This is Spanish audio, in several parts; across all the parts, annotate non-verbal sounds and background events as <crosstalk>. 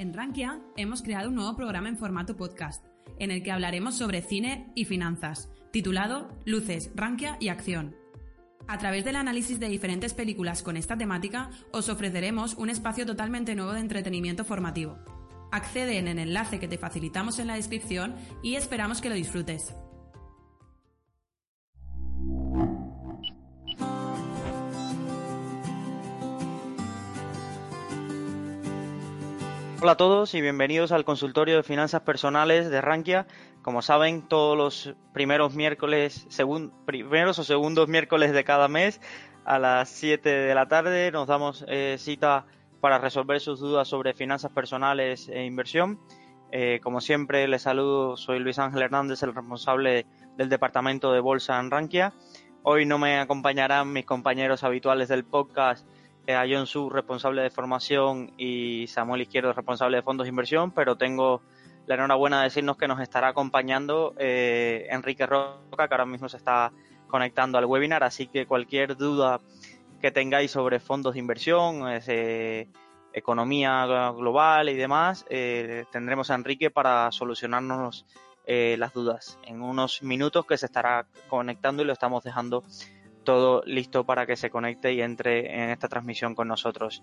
En Rankia hemos creado un nuevo programa en formato podcast, en el que hablaremos sobre cine y finanzas, titulado Luces, Rankia y Acción. A través del análisis de diferentes películas con esta temática, os ofreceremos un espacio totalmente nuevo de entretenimiento formativo. Accede en el enlace que te facilitamos en la descripción y esperamos que lo disfrutes. Hola a todos y bienvenidos al consultorio de finanzas personales de Rankia. Como saben, todos los primeros miércoles, primeros o segundos miércoles de cada mes a las 7 de la tarde nos damos eh, cita para resolver sus dudas sobre finanzas personales e inversión. Eh, como siempre, les saludo, soy Luis Ángel Hernández, el responsable del departamento de Bolsa en Rankia. Hoy no me acompañarán mis compañeros habituales del podcast a John Su, responsable de formación, y Samuel Izquierdo, responsable de fondos de inversión, pero tengo la enhorabuena de decirnos que nos estará acompañando eh, Enrique Roca, que ahora mismo se está conectando al webinar, así que cualquier duda que tengáis sobre fondos de inversión, eh, economía global y demás, tendremos a Enrique para solucionarnos las dudas. En unos minutos que se estará conectando y lo estamos dejando todo listo para que se conecte y entre en esta transmisión con nosotros.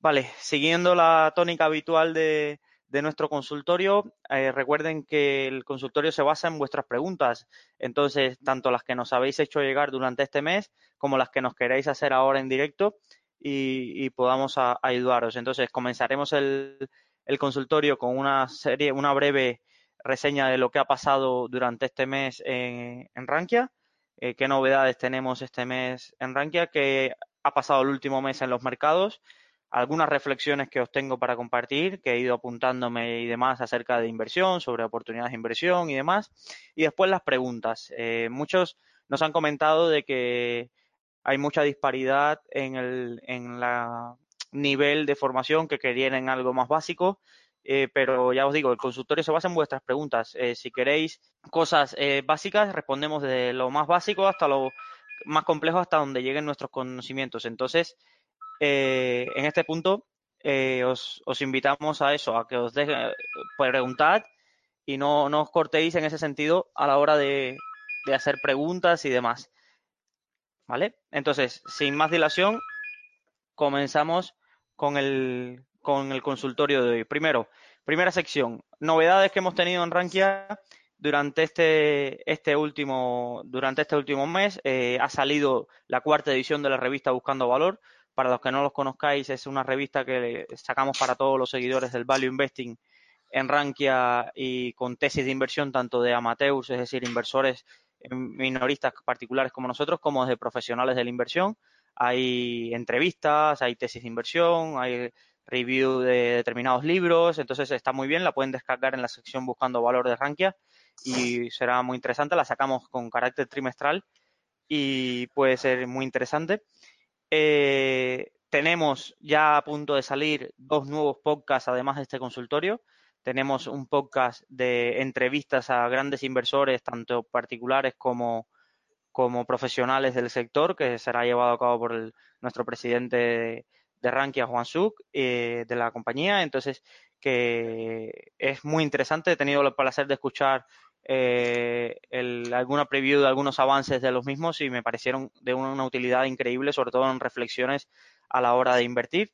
Vale, siguiendo la tónica habitual de, nuestro consultorio, eh, recuerden que el consultorio se basa en vuestras preguntas. Entonces, tanto las que nos habéis hecho llegar durante este mes como las que nos queréis hacer ahora en directo y, podamos ayudaros. Entonces, comenzaremos el, consultorio con una serie, una breve reseña de lo que ha pasado durante este mes en, en Rankia eh, qué novedades tenemos este mes en Rankia, qué ha pasado el último mes en los mercados, algunas reflexiones que os tengo para compartir, que he ido apuntándome y demás acerca de inversión, sobre oportunidades de inversión y demás, y después las preguntas. Eh, muchos nos han comentado de que hay mucha disparidad en el en la nivel de formación que querían algo más básico eh, pero ya os digo, el consultorio se basa en vuestras preguntas. Eh, si queréis cosas eh, básicas, respondemos de lo más básico hasta lo más complejo, hasta donde lleguen nuestros conocimientos. Entonces, en este punto, os, os, invitamos a eso, a que os dejen preguntad y no, no, os cortéis en ese sentido a la hora de, de hacer preguntas y demás. ¿Vale? Entonces, sin más dilación, comenzamos con el, con el consultorio de hoy. Primero, primera sección, novedades que hemos tenido en Rankia durante este, este último, durante este último mes. Eh, ha salido la cuarta edición de la revista Buscando Valor. Para los que no los conozcáis, es una revista que sacamos para todos los seguidores del Value Investing en Rankia y con tesis de inversión tanto de amateurs, es decir, inversores minoristas particulares como nosotros, como de profesionales de la inversión. Hay entrevistas, hay tesis de inversión, hay review de determinados libros, entonces está muy bien, la pueden descargar en la sección buscando valor de Rankia y será muy interesante, la sacamos con carácter trimestral y puede ser muy interesante. Eh, tenemos ya a punto de salir dos nuevos podcasts además de este consultorio. Tenemos un podcast de entrevistas a grandes inversores, tanto particulares como, como profesionales del sector, que será llevado a cabo por nuestro presidente de Rankia Juan Suk eh, de la compañía. Entonces, que es muy interesante. He tenido el placer de escuchar eh, alguna preview de algunos avances de los mismos y me parecieron de una, utilidad increíble, sobre todo en reflexiones a la hora de invertir.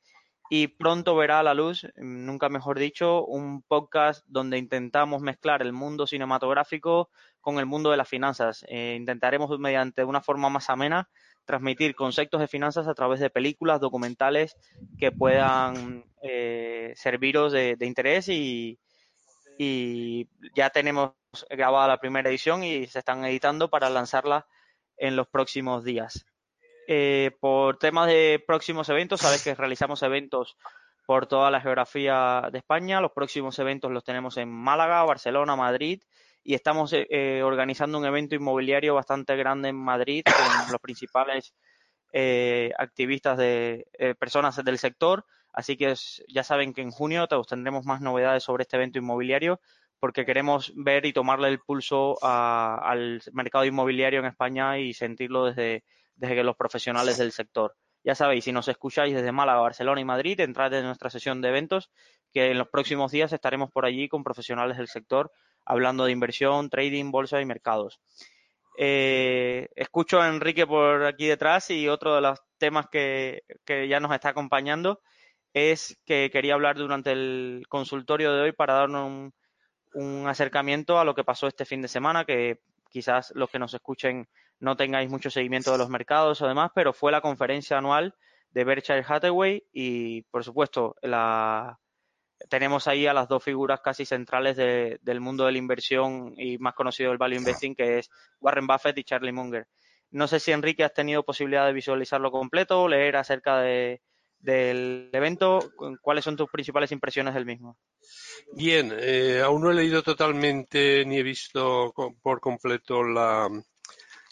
Y pronto verá a la luz, nunca mejor dicho, un podcast donde intentamos mezclar el mundo cinematográfico con el mundo de las finanzas. Eh, intentaremos mediante una forma más amena transmitir conceptos de finanzas a través de películas, documentales que puedan eh, serviros de, interés y, ya tenemos grabada la primera edición y se están editando para lanzarla en los próximos días. Eh, por temas de próximos eventos, sabes que realizamos eventos por toda la geografía de España. Los próximos eventos los tenemos en Málaga, Barcelona, Madrid y estamos eh, eh, organizando un evento inmobiliario bastante grande en Madrid con <coughs> los principales eh, activistas de personas del sector. Así que ya saben que en junio tendremos más novedades sobre este evento inmobiliario porque queremos ver y tomarle el pulso al mercado inmobiliario en España y sentirlo desde, desde los profesionales del sector. Ya sabéis, si nos escucháis desde Málaga, Barcelona y Madrid, entrad en nuestra sesión de eventos, que en los próximos días estaremos por allí con profesionales del sector hablando de inversión, trading, bolsa y mercados. Eh, escucho a Enrique por aquí detrás y otro de los temas que, ya nos está acompañando es que quería hablar durante el consultorio de hoy para darnos un, acercamiento a lo que pasó este fin de semana, que quizás los que nos escuchen no tengáis mucho seguimiento de los mercados o demás, pero fue la conferencia anual de Berkshire Hathaway y, por supuesto, la, tenemos ahí a las dos figuras casi centrales del mundo de la inversión y más conocido del value investing, que es Warren Buffett y Charlie Munger. No sé si Enrique has tenido posibilidad de visualizarlo completo, leer acerca de, del evento. ¿Cuáles son tus principales impresiones del mismo? Bien, eh, aún no he leído totalmente ni he visto por completo la,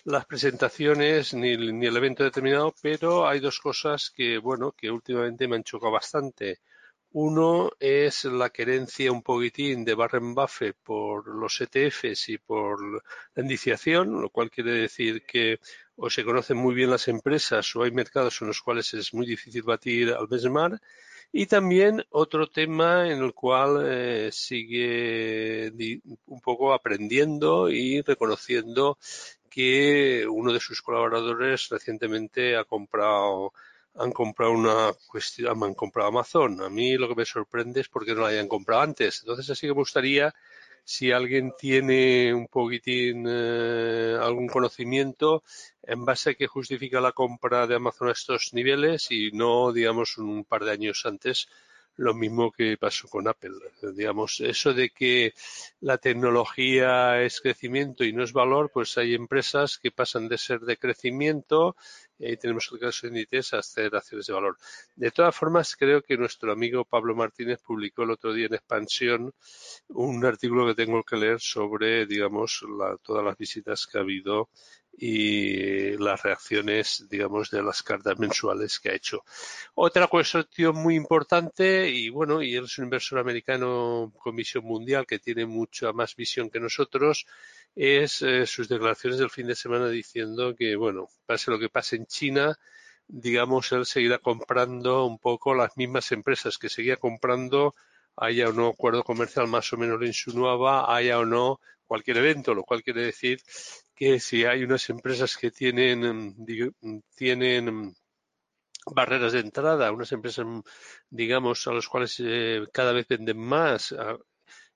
las presentaciones ni, ni el evento determinado, pero hay dos cosas que, bueno, que últimamente me han chocado bastante. Uno es la querencia un poquitín de Warren Buffett por los ETFs y por la indiciación, lo cual quiere decir que o se conocen muy bien las empresas o hay mercados en los cuales es muy difícil batir al benchmark. Y también otro tema en el cual eh, sigue un poco aprendiendo y reconociendo que uno de sus colaboradores recientemente ha comprado han comprado una cuestión, han comprado Amazon. A mí lo que me sorprende es porque no la hayan comprado antes. Entonces así que me gustaría si alguien tiene un poquitín eh, algún conocimiento en base a que justifica la compra de Amazon a estos niveles y no, digamos, un par de años antes lo mismo que pasó con Apple. Digamos, eso de que la tecnología es crecimiento y no es valor, pues hay empresas que pasan de ser de crecimiento ahí tenemos de Inditex a hacer acciones de valor. De todas formas, creo que nuestro amigo Pablo Martínez publicó el otro día en Expansión un artículo que tengo que leer sobre, digamos, todas las visitas que ha habido y las reacciones, digamos, de las cartas mensuales que ha hecho. Otra cuestión muy importante, y bueno, y él es un inversor americano con visión mundial que tiene mucha más visión que nosotros, es eh, sus declaraciones del fin de semana diciendo que, bueno, pase lo que pase en China, digamos, él seguirá comprando un poco las mismas empresas que seguía comprando, haya o no acuerdo comercial más o menos lo insinuaba, haya o no cualquier evento, lo cual quiere decir que si hay unas empresas que tienen, tienen barreras de entrada, unas empresas, digamos, a las cuales eh, cada vez venden más,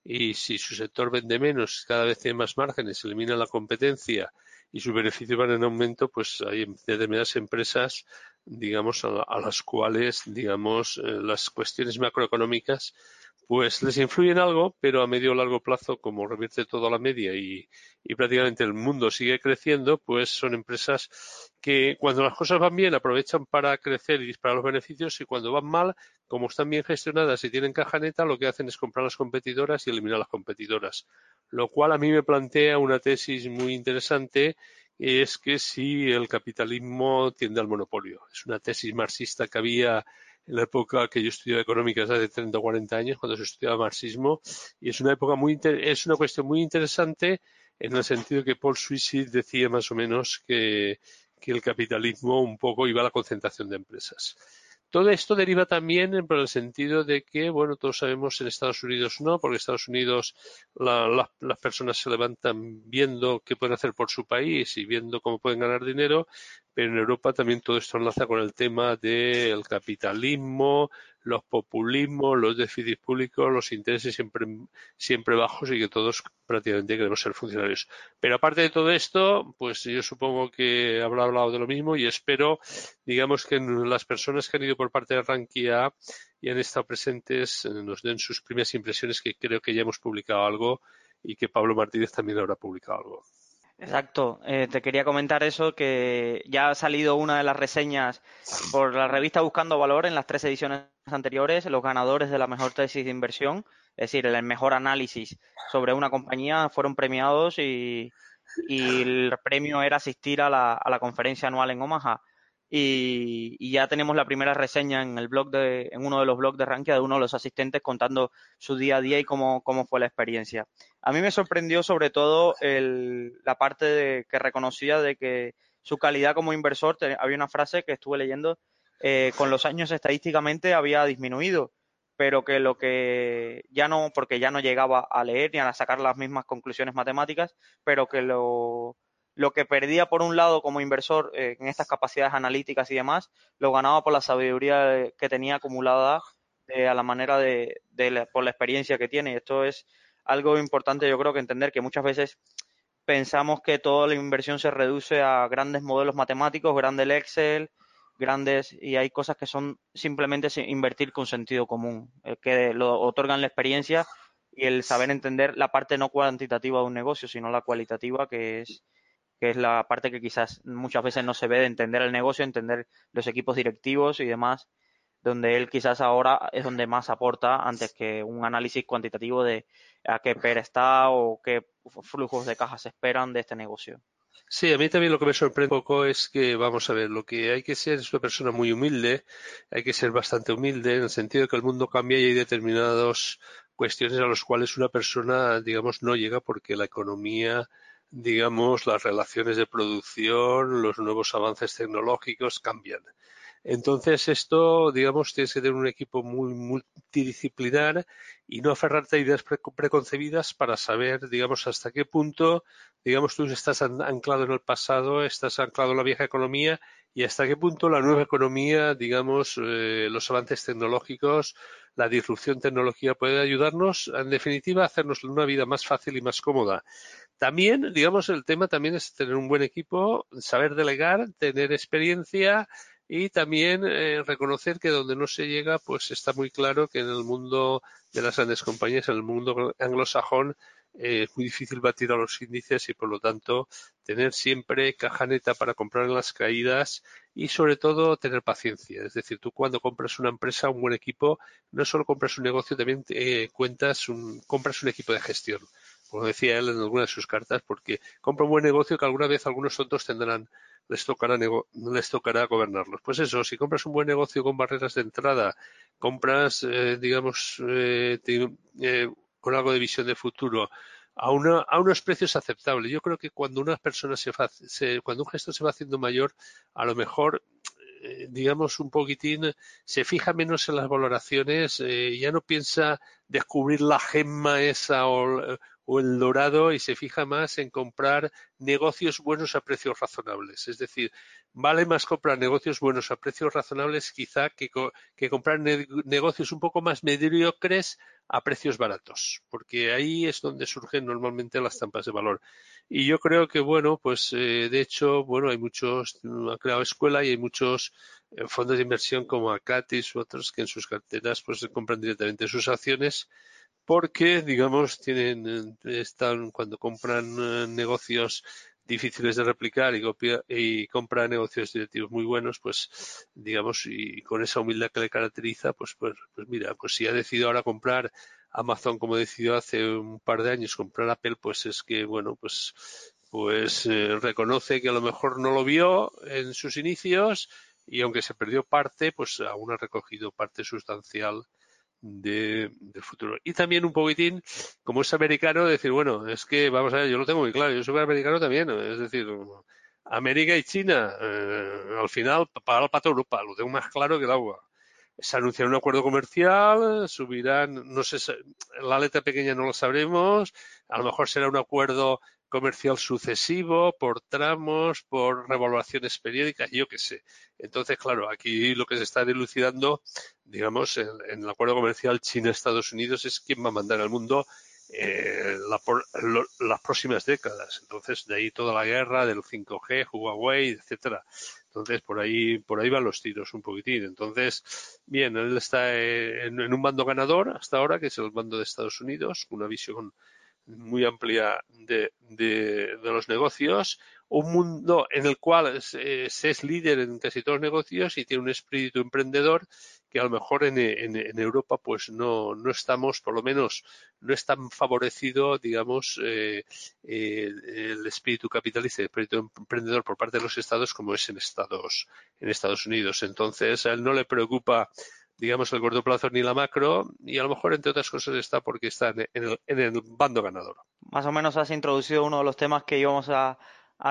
y si su sector vende menos, cada vez tiene más márgenes, elimina la competencia y sus beneficios van en aumento, pues hay determinadas empresas, digamos, a, las cuales, digamos, eh, las cuestiones macroeconómicas pues les influyen algo, pero a medio o largo plazo, como revierte todo a la media y, prácticamente el mundo sigue creciendo, pues son empresas que cuando las cosas van bien aprovechan para crecer y disparar los beneficios y cuando van mal, como están bien gestionadas y tienen caja neta, lo que hacen es comprar las competidoras y eliminar las competidoras. Lo cual a mí me plantea una tesis muy interesante es que si el capitalismo tiende al monopolio. Es una tesis marxista que había en la época que yo estudiaba económicas hace 30 o 40 años, cuando se estudiaba marxismo, y es una época muy es una cuestión muy interesante en el sentido que Paul Suicid decía más o menos que, que el capitalismo un poco iba a la concentración de empresas. Todo esto deriva también por el sentido de que, bueno, todos sabemos en Estados Unidos no, porque en Estados Unidos las personas se levantan viendo qué pueden hacer por su país y viendo cómo pueden ganar dinero, en Europa también todo esto enlaza con el tema del capitalismo, los populismos, los déficits públicos, los intereses siempre, siempre bajos y que todos prácticamente queremos ser funcionarios. Pero aparte de todo esto, pues yo supongo que habrá hablado de lo mismo y espero, digamos, que las personas que han ido por parte de Rankia y han estado presentes eh, nos den sus primeras impresiones, que creo que ya hemos publicado algo y que Pablo Martínez también habrá publicado algo. Exacto, eh, te quería comentar eso, que ya ha salido una de las reseñas por la revista Buscando Valor en las tres ediciones anteriores, los ganadores de la mejor tesis de inversión, es decir, el mejor análisis sobre una compañía fueron premiados y, el premio era asistir a la, a la conferencia anual en Omaha y, ya tenemos la primera reseña en el blog de, en uno de los blogs de Rankia de uno de los asistentes contando su día a día y cómo, cómo fue la experiencia. A mí me sorprendió sobre todo el, la parte de, que reconocía de que su calidad como inversor, había una frase que estuve leyendo, eh, con los años estadísticamente había disminuido, pero que lo que ya no, porque ya no llegaba a leer ni a sacar las mismas conclusiones matemáticas, pero que lo, lo que perdía por un lado como inversor eh, en estas capacidades analíticas y demás, lo ganaba por la sabiduría que tenía acumulada eh, a la manera de, por la experiencia que tiene. Y esto es algo importante, yo creo que entender que muchas veces pensamos que toda la inversión se reduce a grandes modelos matemáticos, grandes Excel, grandes, y hay cosas que son simplemente invertir con sentido común, eh, que lo otorgan la experiencia y el saber entender la parte no cuantitativa de un negocio, sino la cualitativa, que es que es la parte que quizás muchas veces no se ve de entender el negocio, entender los equipos directivos y demás, donde él quizás ahora es donde más aporta antes que un análisis cuantitativo de a qué PER está o qué flujos de caja se esperan de este negocio. Sí, a mí también lo que me sorprende un poco es que, vamos a ver, lo que hay que ser es una persona muy humilde, hay que ser bastante humilde en el sentido de que el mundo cambia y hay determinadas cuestiones a las cuales una persona, digamos, no llega porque la economía digamos, las relaciones de producción, los nuevos avances tecnológicos cambian. Entonces, esto, digamos, tienes que tener un equipo muy multidisciplinar y no aferrarte a ideas preconcebidas para saber, digamos, hasta qué punto, digamos, tú estás anclado en el pasado, estás anclado en la vieja economía y hasta qué punto la nueva economía, digamos, eh, los avances tecnológicos, la disrupción tecnológica puede ayudarnos, en definitiva, a hacernos una vida más fácil y más cómoda. También, digamos, el tema también es tener un buen equipo, saber delegar, tener experiencia y también eh, reconocer que donde no se llega, pues está muy claro que en el mundo de las grandes compañías, en el mundo anglosajón, eh, es muy difícil batir a los índices y por lo tanto tener siempre caja neta para comprar en las caídas y sobre todo tener paciencia. Es decir, tú cuando compras una empresa, un buen equipo, no solo compras un negocio, también eh, cuentas un, compras un equipo de gestión como decía él en alguna de sus cartas, porque compra un buen negocio que alguna vez algunos tontos tendrán, les tocará, les tocará gobernarlos. Pues eso, si compras un buen negocio con barreras de entrada, compras, eh, digamos, eh, eh, con algo de visión de futuro, a, una, a unos precios aceptables. Yo creo que cuando una persona se, se, cuando un gesto se va haciendo mayor, a lo mejor digamos, un poquitín, se fija menos en las valoraciones, ya no piensa descubrir la gemma esa o, o el dorado y se fija más en comprar negocios buenos a precios razonables. Es decir, vale más comprar negocios buenos a precios razonables quizá que, comprar negocios un poco más mediocres a precios baratos, porque ahí es donde surgen normalmente las tampas de valor. Y yo creo que, bueno, pues eh, de hecho, bueno, hay muchos, ha creado escuela y hay muchos eh, fondos de inversión como Acatis u otros que en sus carteras pues compran directamente sus acciones porque, digamos, tienen, están cuando compran eh, negocios difíciles de replicar y, copia, y compra negocios directivos muy buenos, pues digamos, y con esa humildad que le caracteriza, pues, pues, pues mira, pues si ha decidido ahora comprar Amazon como decidió hace un par de años comprar Apple, pues es que, bueno, pues, pues eh, reconoce que a lo mejor no lo vio en sus inicios y aunque se perdió parte, pues aún ha recogido parte sustancial de, del futuro. Y también un poquitín, como es americano, decir, bueno, es que, vamos a ver, yo lo tengo muy claro, yo soy americano también, es decir, América y China, eh, al final, para el pato Europa, lo tengo más claro que el agua. Se anunciará un acuerdo comercial, subirán, no sé, la letra pequeña no lo sabremos, a lo mejor será un acuerdo comercial sucesivo, por tramos, por revaluaciones periódicas, yo qué sé. Entonces, claro, aquí lo que se está dilucidando, digamos, en, el acuerdo comercial China-Estados Unidos es quién va a mandar al mundo eh, las próximas décadas. Entonces, de ahí toda la guerra del 5G, Huawei, etcétera. Entonces, por ahí, por ahí van los tiros un poquitín. Entonces, bien, él está en, en un bando ganador hasta ahora, que es el bando de Estados Unidos, una visión muy amplia de, de, los negocios, un mundo en el cual se, es líder en casi todos los negocios y tiene un espíritu emprendedor que a lo mejor en, en, Europa pues no, no estamos, por lo menos no es tan favorecido, digamos, eh, eh, el espíritu capitalista, el espíritu emprendedor por parte de los estados como es en Estados, en Estados Unidos. Entonces a él no le preocupa digamos, el corto plazo ni la macro, y a lo mejor, entre otras cosas, está porque está en el, en el bando ganador. Más o menos has introducido uno de los temas que íbamos a,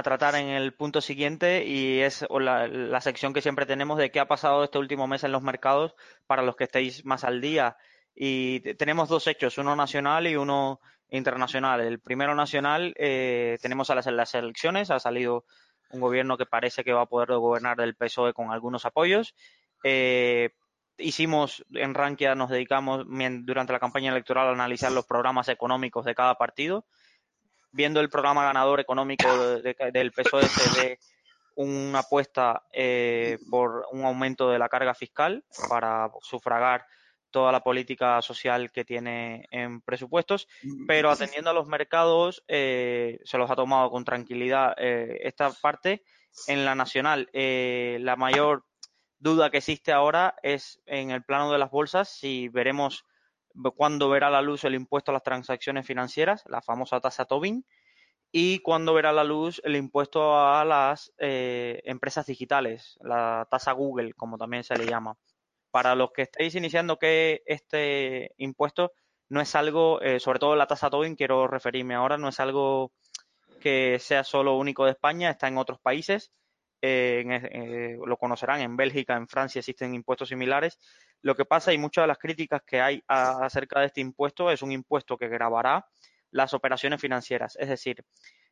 tratar en el punto siguiente y es la, sección que siempre tenemos de qué ha pasado este último mes en los mercados para los que estéis más al día. Y tenemos dos hechos, uno nacional y uno internacional. El primero nacional, eh, tenemos a las, las, elecciones, ha salido un gobierno que parece que va a poder gobernar del PSOE con algunos apoyos. Eh, hicimos en Rankia, nos dedicamos durante la campaña electoral a analizar los programas económicos de cada partido. Viendo el programa ganador económico del PSOE se ve una apuesta eh, por un aumento de la carga fiscal para sufragar toda la política social que tiene en presupuestos, pero atendiendo a los mercados eh, se los ha tomado con tranquilidad eh, esta parte. En la nacional, eh, la mayor duda que existe ahora es en el plano de las bolsas, si veremos cuándo verá la luz el impuesto a las transacciones financieras, la famosa tasa Tobin, y cuándo verá la luz el impuesto a las empresas digitales, la tasa Google, como también se le llama. Para los que estéis iniciando que este impuesto no es algo, eh, sobre todo la tasa Tobin, quiero referirme ahora, no es algo que sea solo único de España, está en otros países, eh, eh, lo conocerán, en Bélgica, en Francia existen impuestos similares. Lo que pasa y muchas de las críticas que hay acerca de este impuesto es un impuesto que grabará las operaciones financieras, es decir,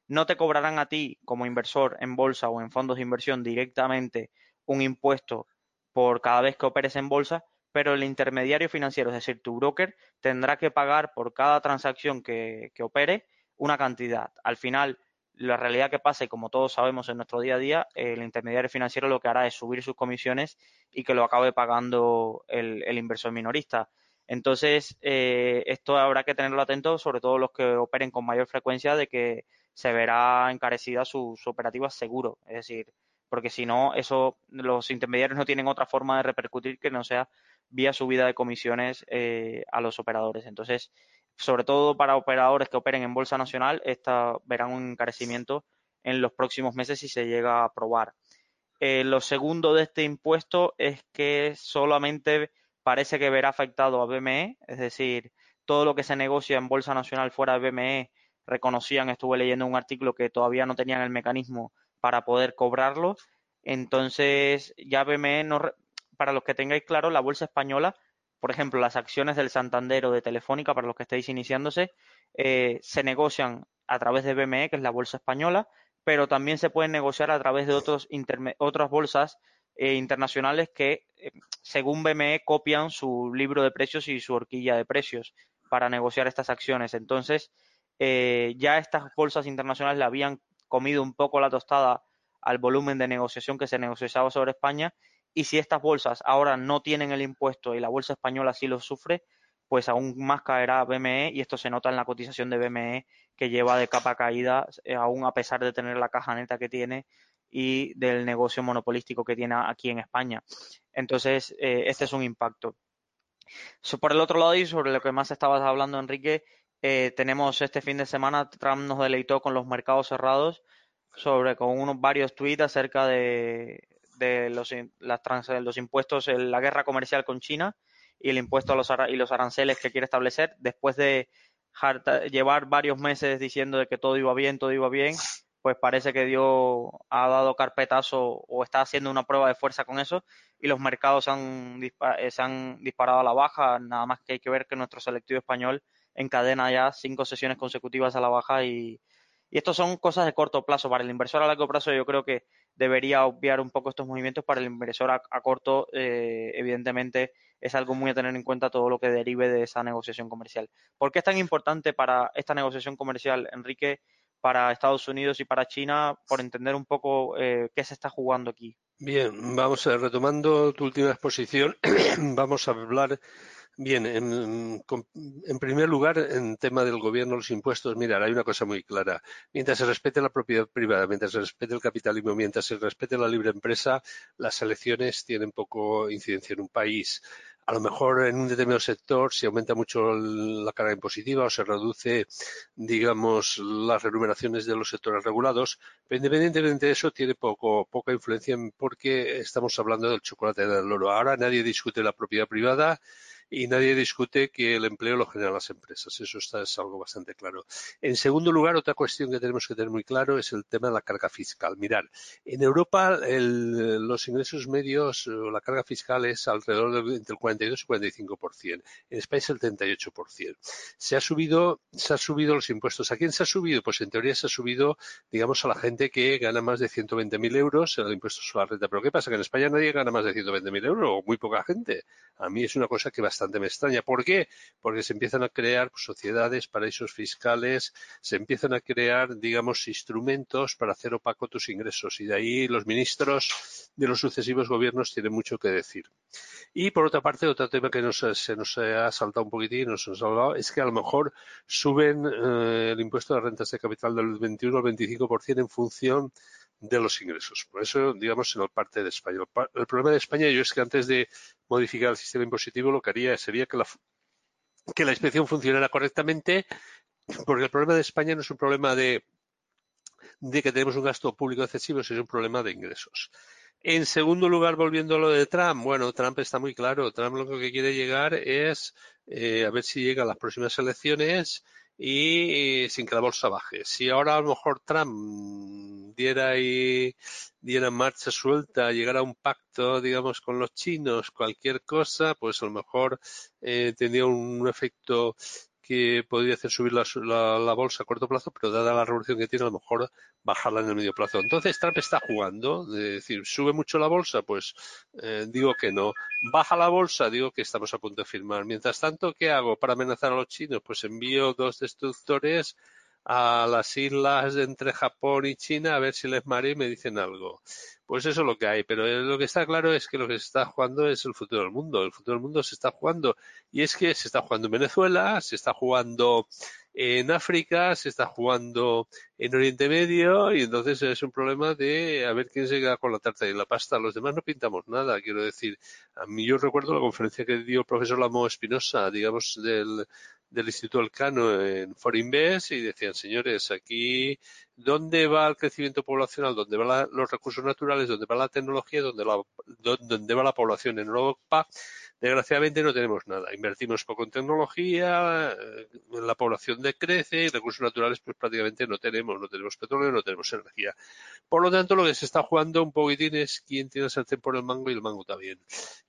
no te cobrarán a ti como inversor en bolsa o en fondos de inversión directamente un impuesto por cada vez que operes en bolsa, pero el intermediario financiero, es decir, tu broker, tendrá que pagar por cada transacción que, opere una cantidad. Al final, la realidad que pasa, y como todos sabemos en nuestro día a día, el intermediario financiero lo que hará es subir sus comisiones y que lo acabe pagando el, inversor minorista. Entonces, eh, esto habrá que tenerlo atento, sobre todo los que operen con mayor frecuencia, de que se verá encarecida sus operativas seguro. Es decir, porque si no, eso los intermediarios no tienen otra forma de repercutir que no sea vía subida de comisiones eh, a los operadores. Entonces, sobre todo para operadores que operen en bolsa nacional, esta, verán un encarecimiento en los próximos meses si se llega a aprobar. Eh, lo segundo de este impuesto es que solamente parece que verá afectado a BME, es decir, todo lo que se negocia en bolsa nacional fuera de BME reconocían, estuve leyendo un artículo que todavía no tenían el mecanismo para poder cobrarlo. Entonces, ya BME, no, para los que tengáis claro, la bolsa española, por ejemplo, las acciones del Santander o de Telefónica, para los que estéis iniciándose, eh, se negocian a través de BME, que es la bolsa española, pero también se pueden negociar a través de otros otras bolsas eh, internacionales que, eh, según BME, copian su libro de precios y su horquilla de precios para negociar estas acciones. Entonces, ya estas bolsas internacionales la habían comido un poco la tostada al volumen de negociación que se negociaba sobre España y si estas bolsas ahora no tienen el impuesto y la bolsa española sí lo sufre, pues aún más caerá BME y esto se nota en la cotización de BME que lleva de capa caída eh, aún a pesar de tener la caja neta que tiene y del negocio monopolístico que tiene aquí en España. Entonces, eh, este es un impacto. por el otro lado, y sobre lo que más estabas hablando, Enrique, eh, tenemos este fin de semana, Trump nos deleitó con los mercados cerrados, sobre con unos varios tweets acerca de, los, las los impuestos, la guerra comercial con China y el impuesto a los, y los aranceles que quiere establecer, después de llevar varios meses diciendo de que todo iba bien, todo iba bien, pues parece que dio, ha dado carpetazo o está haciendo una prueba de fuerza con eso y los mercados han, eh, se han disparado a la baja, nada más que hay que ver que nuestro selectivo español encadena ya cinco sesiones consecutivas a la baja y, y esto son cosas de corto plazo. Para el inversor a largo plazo yo creo que debería obviar un poco estos movimientos. Para el inversor a, corto, eh, evidentemente, es algo muy a tener en cuenta todo lo que derive de esa negociación comercial. ¿Por qué es tan importante para esta negociación comercial, Enrique, para Estados Unidos y para China, por entender un poco eh, qué se está jugando aquí? Bien, vamos a, retomando tu última exposición, <clears throat> vamos a hablar Bien, en, primer lugar, en tema del gobierno, los impuestos, mira, hay una cosa muy clara. Mientras se respete la propiedad privada, mientras se respete el capitalismo, mientras se respete la libre empresa, las elecciones tienen poco incidencia en un país. A lo mejor en un determinado sector se aumenta mucho la carga impositiva o se reduce, digamos, las remuneraciones de los sectores regulados, pero independientemente de eso tiene poco, poca influencia porque estamos hablando del chocolate del oro. Ahora nadie discute la propiedad privada y nadie discute que el empleo lo generan las empresas. Eso está, es algo bastante claro. En segundo lugar, otra cuestión que tenemos que tener muy claro es el tema de la carga fiscal. Mirar, en Europa los ingresos medios o la carga fiscal es alrededor del entre el 42 y 45%. En España es el 38%. Se ha subido, se ha subido los impuestos. ¿A quién se ha subido? Pues en teoría se ha subido, digamos, a la gente que gana más de 120.000 euros el impuesto sobre la renta. Pero ¿qué pasa? Que en España nadie gana más de 120.000 euros o muy poca gente. A mí es una cosa que bastante me extraña. ¿Por qué? Porque se empiezan a crear pues, sociedades, paraísos fiscales, se empiezan a crear, digamos, instrumentos para hacer opaco tus ingresos. Y de ahí los ministros de los sucesivos gobiernos tienen mucho que decir. Y por otra parte, otro tema que se nos ha saltado un poquitín, nos, ha hablado, es que a lo mejor suben eh, el impuesto de rentas de capital del 21 al 25% en función de los ingresos. Por eso, digamos, en la parte de España. El, problema de España yo es que antes de modificar el sistema impositivo lo que haría sería que la, que la inspección funcionara correctamente, porque el problema de España no es un problema de, de que tenemos un gasto público excesivo, sino un problema de ingresos. En segundo lugar, volviendo a lo de Trump, bueno, Trump está muy claro. Trump lo que quiere llegar es eh, a ver si llega a las próximas elecciones y sin que la bolsa baje. Si ahora a lo mejor Trump diera y diera marcha suelta, llegara a un pacto, digamos, con los chinos, cualquier cosa, pues a lo mejor eh, tendría un efecto que podría hacer subir la, bolsa a corto plazo, pero dada la revolución que tiene, a lo mejor bajarla en el medio plazo. Entonces Trump está jugando, es decir, sube mucho la bolsa, pues eh, digo que no. Baja la bolsa, digo que estamos a punto de firmar. Mientras tanto, ¿qué hago para amenazar a los chinos? Pues envío dos destructores a las islas entre Japón y China a ver si les mareo y me dicen algo. Pues eso es lo que hay, pero lo que está claro es que lo que se está jugando es el futuro del mundo. El futuro del mundo se está jugando y es que se está jugando en Venezuela, se está jugando en África, se está jugando en Oriente Medio y entonces es un problema de a ver quién se queda con la tarta y la pasta. Los demás no pintamos nada, quiero decir. A mí yo recuerdo la conferencia que dio el profesor Lamo Espinosa, digamos, del, del Instituto Elcano en Forinvest y decían, señores, aquí, ¿dónde va el crecimiento poblacional? ¿Dónde van los recursos naturales? ¿Dónde va la tecnología? ¿Dónde, la, ¿Dónde va la población en Europa? Desgraciadamente no tenemos nada. Invertimos poco en tecnología, eh, la población decrece y recursos naturales pues prácticamente no tenemos. No tenemos petróleo, no tenemos energía. Por lo tanto, lo que se está jugando un poquitín es quién tiene el sartén por el mango y el mango también.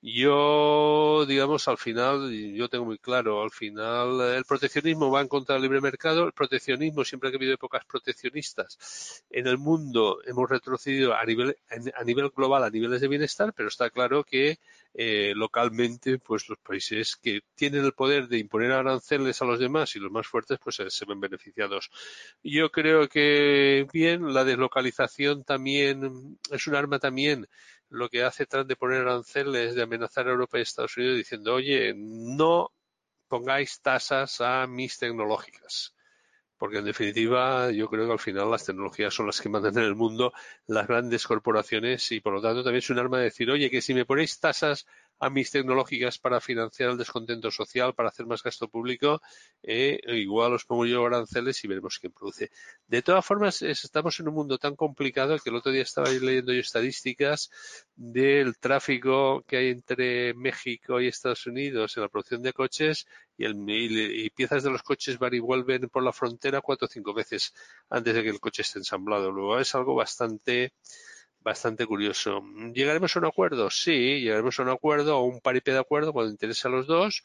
Yo, digamos, al final, yo tengo muy claro, al final el proteccionismo va en contra del libre mercado. El proteccionismo, siempre ha habido épocas proteccionistas en el mundo, hemos retrocedido a nivel, a nivel global, a niveles de bienestar, pero está claro que eh, localmente, pues los países que tienen el poder de imponer aranceles a los demás y los más fuertes, pues se, ven beneficiados. Yo creo que, bien, la deslocalización también es un arma también lo que hace Trump de poner aranceles, de amenazar a Europa y Estados Unidos diciendo, oye, no pongáis tasas a mis tecnológicas porque en definitiva yo creo que al final las tecnologías son las que mandan en el mundo las grandes corporaciones y por lo tanto también es un arma de decir, oye, que si me ponéis tasas a mis tecnológicas para financiar el descontento social, para hacer más gasto público, eh, igual os pongo yo aranceles y veremos quién produce. De todas formas, estamos en un mundo tan complicado que el otro día estaba leyendo yo estadísticas del tráfico que hay entre México y Estados Unidos en la producción de coches y, el, y, piezas de los coches van y vuelven por la frontera cuatro o cinco veces antes de que el coche esté ensamblado. Luego es algo bastante bastante curioso. ¿Llegaremos a un acuerdo? Sí, llegaremos a un acuerdo o un paripé de acuerdo cuando interese a los dos,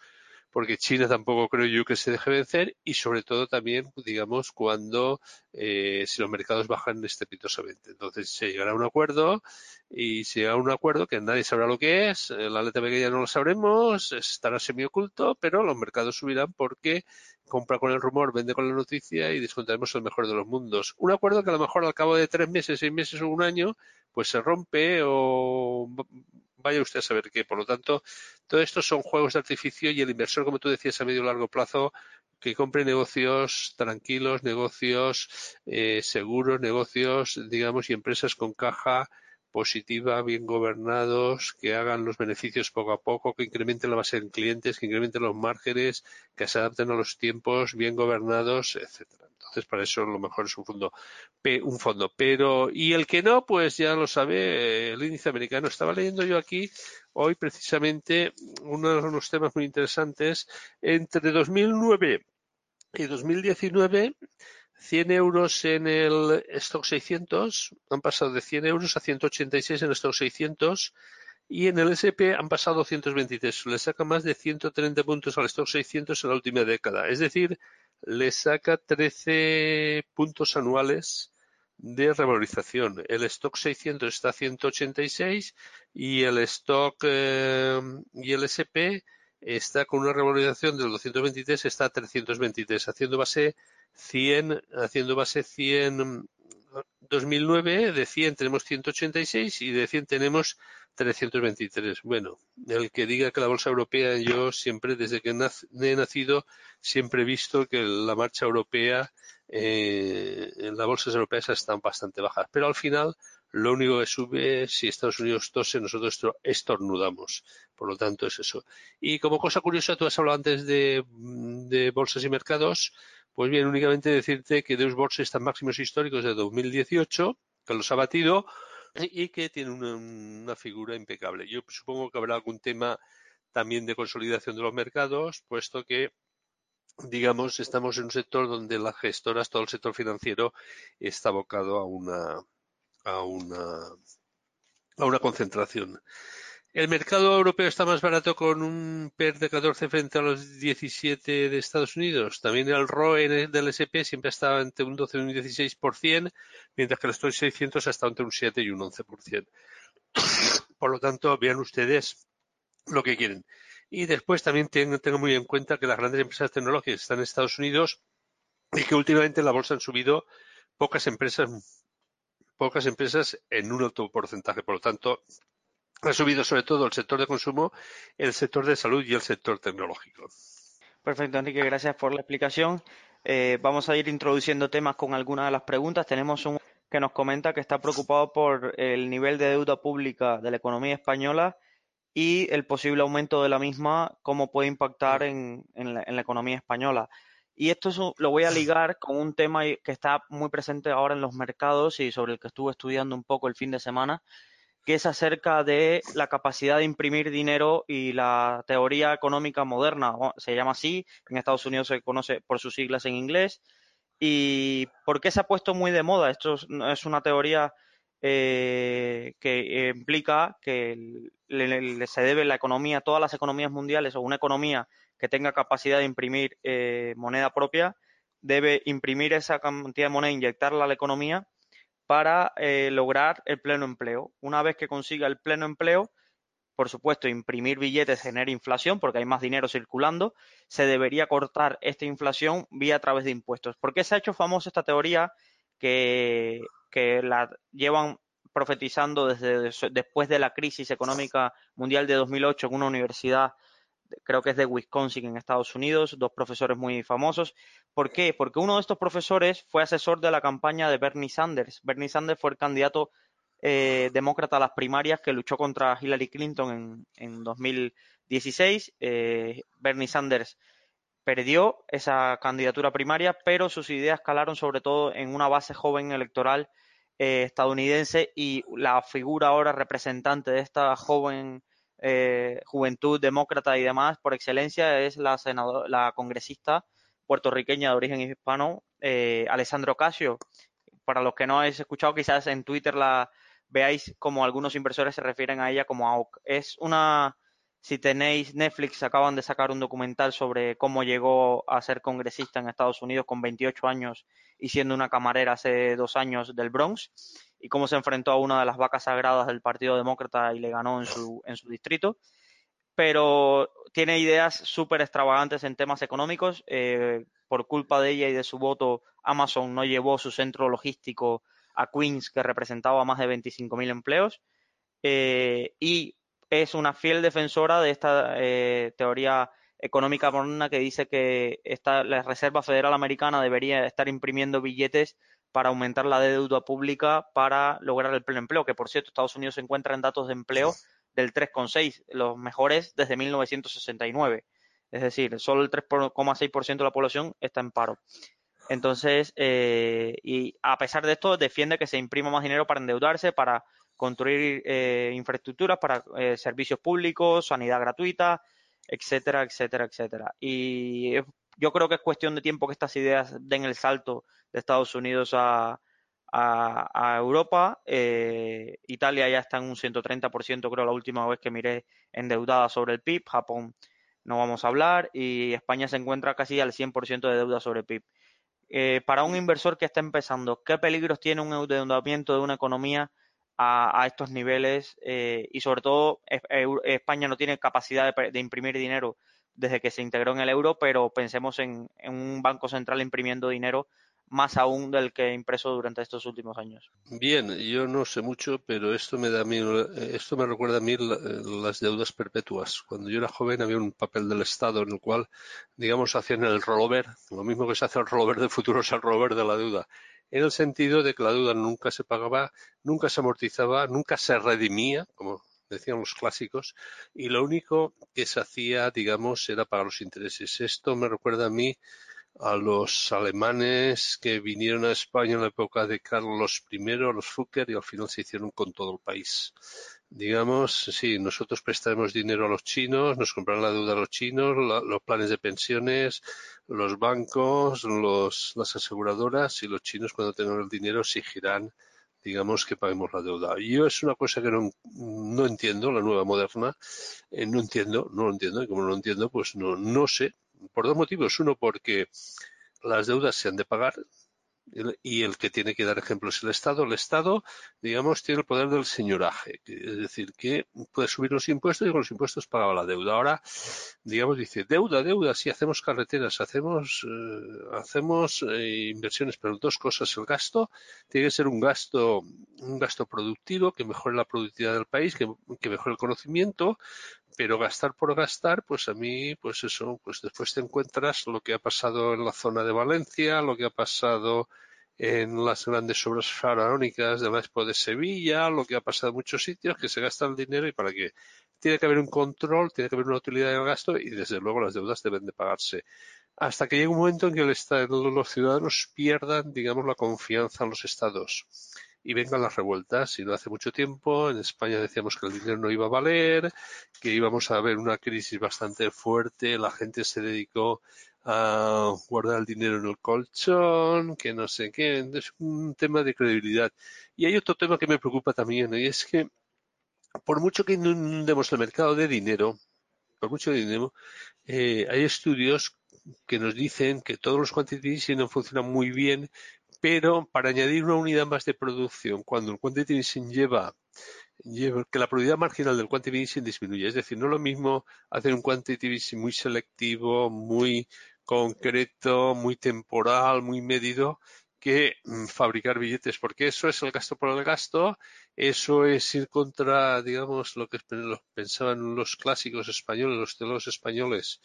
porque China tampoco creo yo que se deje vencer y sobre todo también, digamos, cuando eh, si los mercados bajan estrepitosamente. Entonces se llegará a un acuerdo y se llegará a un acuerdo que nadie sabrá lo que es, eh, la letra pequeña no lo sabremos, estará semioculto, pero los mercados subirán porque compra con el rumor, vende con la noticia y disfrutaremos el mejor de los mundos. Un acuerdo que a lo mejor al cabo de tres meses, seis meses o un año, pues se rompe o vaya usted a saber qué. Por lo tanto, todo esto son juegos de artificio y el inversor, como tú decías, a medio y largo plazo, que compre negocios tranquilos, negocios eh, seguros, negocios, digamos, y empresas con caja positiva, bien gobernados, que hagan los beneficios poco a poco, que incrementen la base de clientes, que incrementen los márgenes, que se adapten a los tiempos, bien gobernados, etcétera. Entonces, para eso lo mejor es un fondo, un fondo. Pero, y el que no, pues ya lo sabe, el índice americano. Estaba leyendo yo aquí hoy precisamente uno de los temas muy interesantes. Entre 2009 y 2019, 100 euros en el stock 600 han pasado de 100 euros a 186 en el stock 600 y en el SP han pasado 223. Le saca más de 130 puntos al stock 600 en la última década. Es decir, le saca 13 puntos anuales de revalorización. El stock 600 está a 186 y el stock eh, y el SP está con una revalorización del 223 está a 323, haciendo base 100, haciendo base 100 2009 de 100 tenemos 186 y de 100 tenemos 323. Bueno, el que diga que la bolsa europea, yo siempre, desde que he nacido, siempre he visto que la marcha europea, eh, en las bolsas europeas están bastante bajas. Pero al final, lo único que sube, si Estados Unidos tose, nosotros estornudamos. Por lo tanto, es eso. Y como cosa curiosa, tú has hablado antes de, de bolsas y mercados. Pues bien, únicamente decirte que Deus Borsa está en máximos históricos de 2018, que los ha batido y que tiene una, figura impecable. Yo supongo que habrá algún tema también de consolidación de los mercados, puesto que digamos, estamos en un sector donde las gestoras, todo el sector financiero, está abocado a una, a una, a una concentración. El mercado europeo está más barato con un PER de 14 frente a los 17 de Estados Unidos. También el ROE del SP siempre estaba entre un 12 y un 16%, mientras que el Stock 600 ha estado entre un 7 y un 11%. <coughs> Por lo tanto, vean ustedes lo que quieren. Y después también tengo, muy en cuenta que las grandes empresas tecnológicas están en Estados Unidos y que últimamente en la bolsa han subido pocas empresas, pocas empresas en un alto porcentaje. Por lo tanto, ha subido sobre todo el sector de consumo, el sector de salud y el sector tecnológico. Perfecto, Enrique, gracias por la explicación. Eh, vamos a ir introduciendo temas con algunas de las preguntas. Tenemos un que nos comenta que está preocupado por el nivel de deuda pública de la economía española y el posible aumento de la misma, cómo puede impactar en, la, economía española. Y esto lo voy a ligar con un tema que está muy presente ahora en los mercados y sobre el que estuve estudiando un poco el fin de semana, que es acerca de la capacidad de imprimir dinero y la teoría económica moderna, se llama así, en Estados Unidos se conoce por sus siglas en inglés. ¿Y por qué se ha puesto muy de moda? Esto es una teoría eh, que implica que se debe la economía, todas las economías mundiales o una economía que tenga capacidad de imprimir eh, moneda propia, debe imprimir esa cantidad de moneda, inyectarla a la economía para eh, lograr el pleno empleo. Una vez que consiga el pleno empleo, por supuesto, imprimir billetes genera inflación porque hay más dinero circulando, se debería cortar esta inflación vía a través de impuestos. ¿Por qué se ha hecho famosa esta teoría que, que la llevan profetizando desde después de la crisis económica mundial de 2008 en una universidad creo que es de Wisconsin en Estados Unidos, dos profesores muy famosos. ¿Por qué? Porque uno de estos profesores fue asesor de la campaña de Bernie Sanders. Bernie Sanders fue el candidato eh, demócrata a las primarias que luchó contra Hillary Clinton en, 2016. Eh, Bernie Sanders perdió esa candidatura primaria, pero sus ideas calaron sobre todo en una base joven electoral eh, estadounidense y la figura ahora representante de esta joven eh, juventud demócrata y demás, por excelencia, es la, la congresista puertorriqueña de origen hispano, eh, Alessandro Casio. Para los que no habéis escuchado, quizás en Twitter la veáis como algunos inversores se refieren a ella como AUK. Es una, si tenéis Netflix, acaban de sacar un documental sobre cómo llegó a ser congresista en Estados Unidos con 28 años y siendo una camarera hace dos años del Bronx y cómo se enfrentó a una de las vacas sagradas del Partido Demócrata y le ganó en su, en su distrito. Pero tiene ideas súper extravagantes en temas económicos. Eh, por culpa de ella y de su voto, Amazon no llevó su centro logístico a Queens, que representaba más de 25.000 empleos. Eh, y es una fiel defensora de esta eh, teoría económica moderna que dice que esta, la Reserva Federal Americana debería estar imprimiendo billetes para aumentar la deuda pública para lograr el pleno empleo, que por cierto Estados Unidos se encuentra en datos de empleo del 3,6, los mejores desde 1969. Es decir, solo el 3,6% de la población está en paro. Entonces, eh, y a pesar de esto, defiende que se imprima más dinero para endeudarse, para construir eh, infraestructuras, para eh, servicios públicos, sanidad gratuita, etcétera, etcétera, etcétera. Y yo creo que es cuestión de tiempo que estas ideas den el salto de Estados Unidos a, a, Europa. Italia ya está en un 130%, creo, la última vez que miré, endeudada sobre el PIB. Japón no vamos a hablar. Y España se encuentra casi al 100% de deuda sobre el PIB. Eh, para un inversor que está empezando, ¿qué peligros tiene un endeudamiento de una economía a, estos niveles? Eh, y sobre todo, España no tiene capacidad de, imprimir dinero desde que se integró en el euro, pero pensemos en un banco central imprimiendo dinero más aún del que he impreso durante estos últimos años. Bien, yo no sé mucho, pero esto me da a mí, esto me recuerda a mí las deudas perpetuas. Cuando yo era joven había un papel del Estado en el cual, digamos, hacían el rollover, lo mismo que se hace el rollover de futuro es el rollover de la deuda, en el sentido de que la deuda nunca se pagaba, nunca se amortizaba, nunca se redimía, como decían los clásicos, y lo único que se hacía, digamos, era pagar los intereses. Esto me recuerda a mí a los alemanes que vinieron a España en la época de Carlos I, los Fúquer, y al final se hicieron con todo el país. Digamos, sí, nosotros prestaremos dinero a los chinos, nos comprarán la deuda a los chinos, los planes de pensiones, los bancos, los, las aseguradoras y los chinos cuando tengan el dinero exigirán digamos que paguemos la deuda. Yo es una cosa que no, no entiendo, la nueva moderna, eh, no entiendo, no lo entiendo, y como no lo entiendo, pues no, no sé, por dos motivos. Uno, porque las deudas se han de pagar y el que tiene que dar ejemplo es el Estado. El Estado, digamos, tiene el poder del señoraje, es decir, que puede subir los impuestos y con los impuestos pagaba la deuda. Ahora, digamos, dice, deuda, deuda, sí, hacemos carreteras, hacemos, eh, hacemos eh, inversiones, pero dos cosas, el gasto tiene que ser un gasto, un gasto productivo que mejore la productividad del país, que mejore el conocimiento, pero gastar por gastar, pues a mí, pues eso, pues después te encuentras lo que ha pasado en la zona de Valencia, lo que ha pasado en las grandes obras faraónicas de la Expo de Sevilla, lo que ha pasado en muchos sitios, que se gasta el dinero y para qué. Tiene que haber un control, tiene que haber una utilidad del gasto y desde luego las deudas deben de pagarse. Hasta que llegue un momento en que el los ciudadanos pierdan, digamos, la confianza en los estados y vengan las revueltas. Y no hace mucho tiempo en España decíamos que el dinero no iba a valer, que íbamos a ver una crisis bastante fuerte, la gente se dedicó a guardar el dinero en el colchón, que no sé qué, es un tema de credibilidad. Y hay otro tema que me preocupa también, y es que por mucho que inundemos el mercado de dinero, por mucho dinero, eh, hay estudios que nos dicen que todos los quantitative no funcionan muy bien pero para añadir una unidad más de producción, cuando el quantity easing lleva, lleva que la productividad marginal del quantity easing disminuye, es decir, no es lo mismo hacer un quantity easing muy selectivo, muy concreto, muy temporal, muy medido, que mm, fabricar billetes, porque eso es el gasto por el gasto, eso es ir contra, digamos, lo que pensaban los clásicos españoles, los teólogos españoles,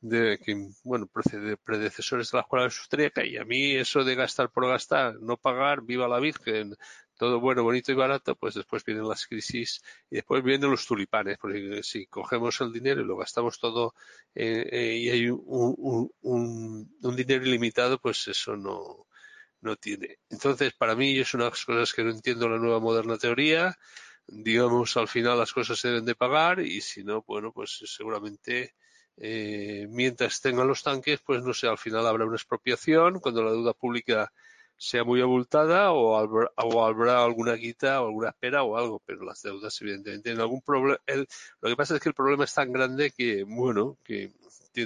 de que, bueno, predecesores de la escuela austríaca y a mí eso de gastar por gastar, no pagar, viva la Virgen, todo bueno, bonito y barato, pues después vienen las crisis y después vienen los tulipanes, porque si cogemos el dinero y lo gastamos todo eh, eh, y hay un, un, dinero ilimitado, pues eso no, no tiene. Entonces, para mí es una de las cosas que no entiendo la nueva moderna teoría. Digamos, al final las cosas se deben de pagar y si no, bueno, pues seguramente eh, mientras tengan los tanques, pues no sé, al final habrá una expropiación cuando la deuda pública sea muy abultada o habrá, alguna guita o alguna espera o algo, pero las deudas evidentemente en algún problema. Lo que pasa es que el problema es tan grande que, bueno, que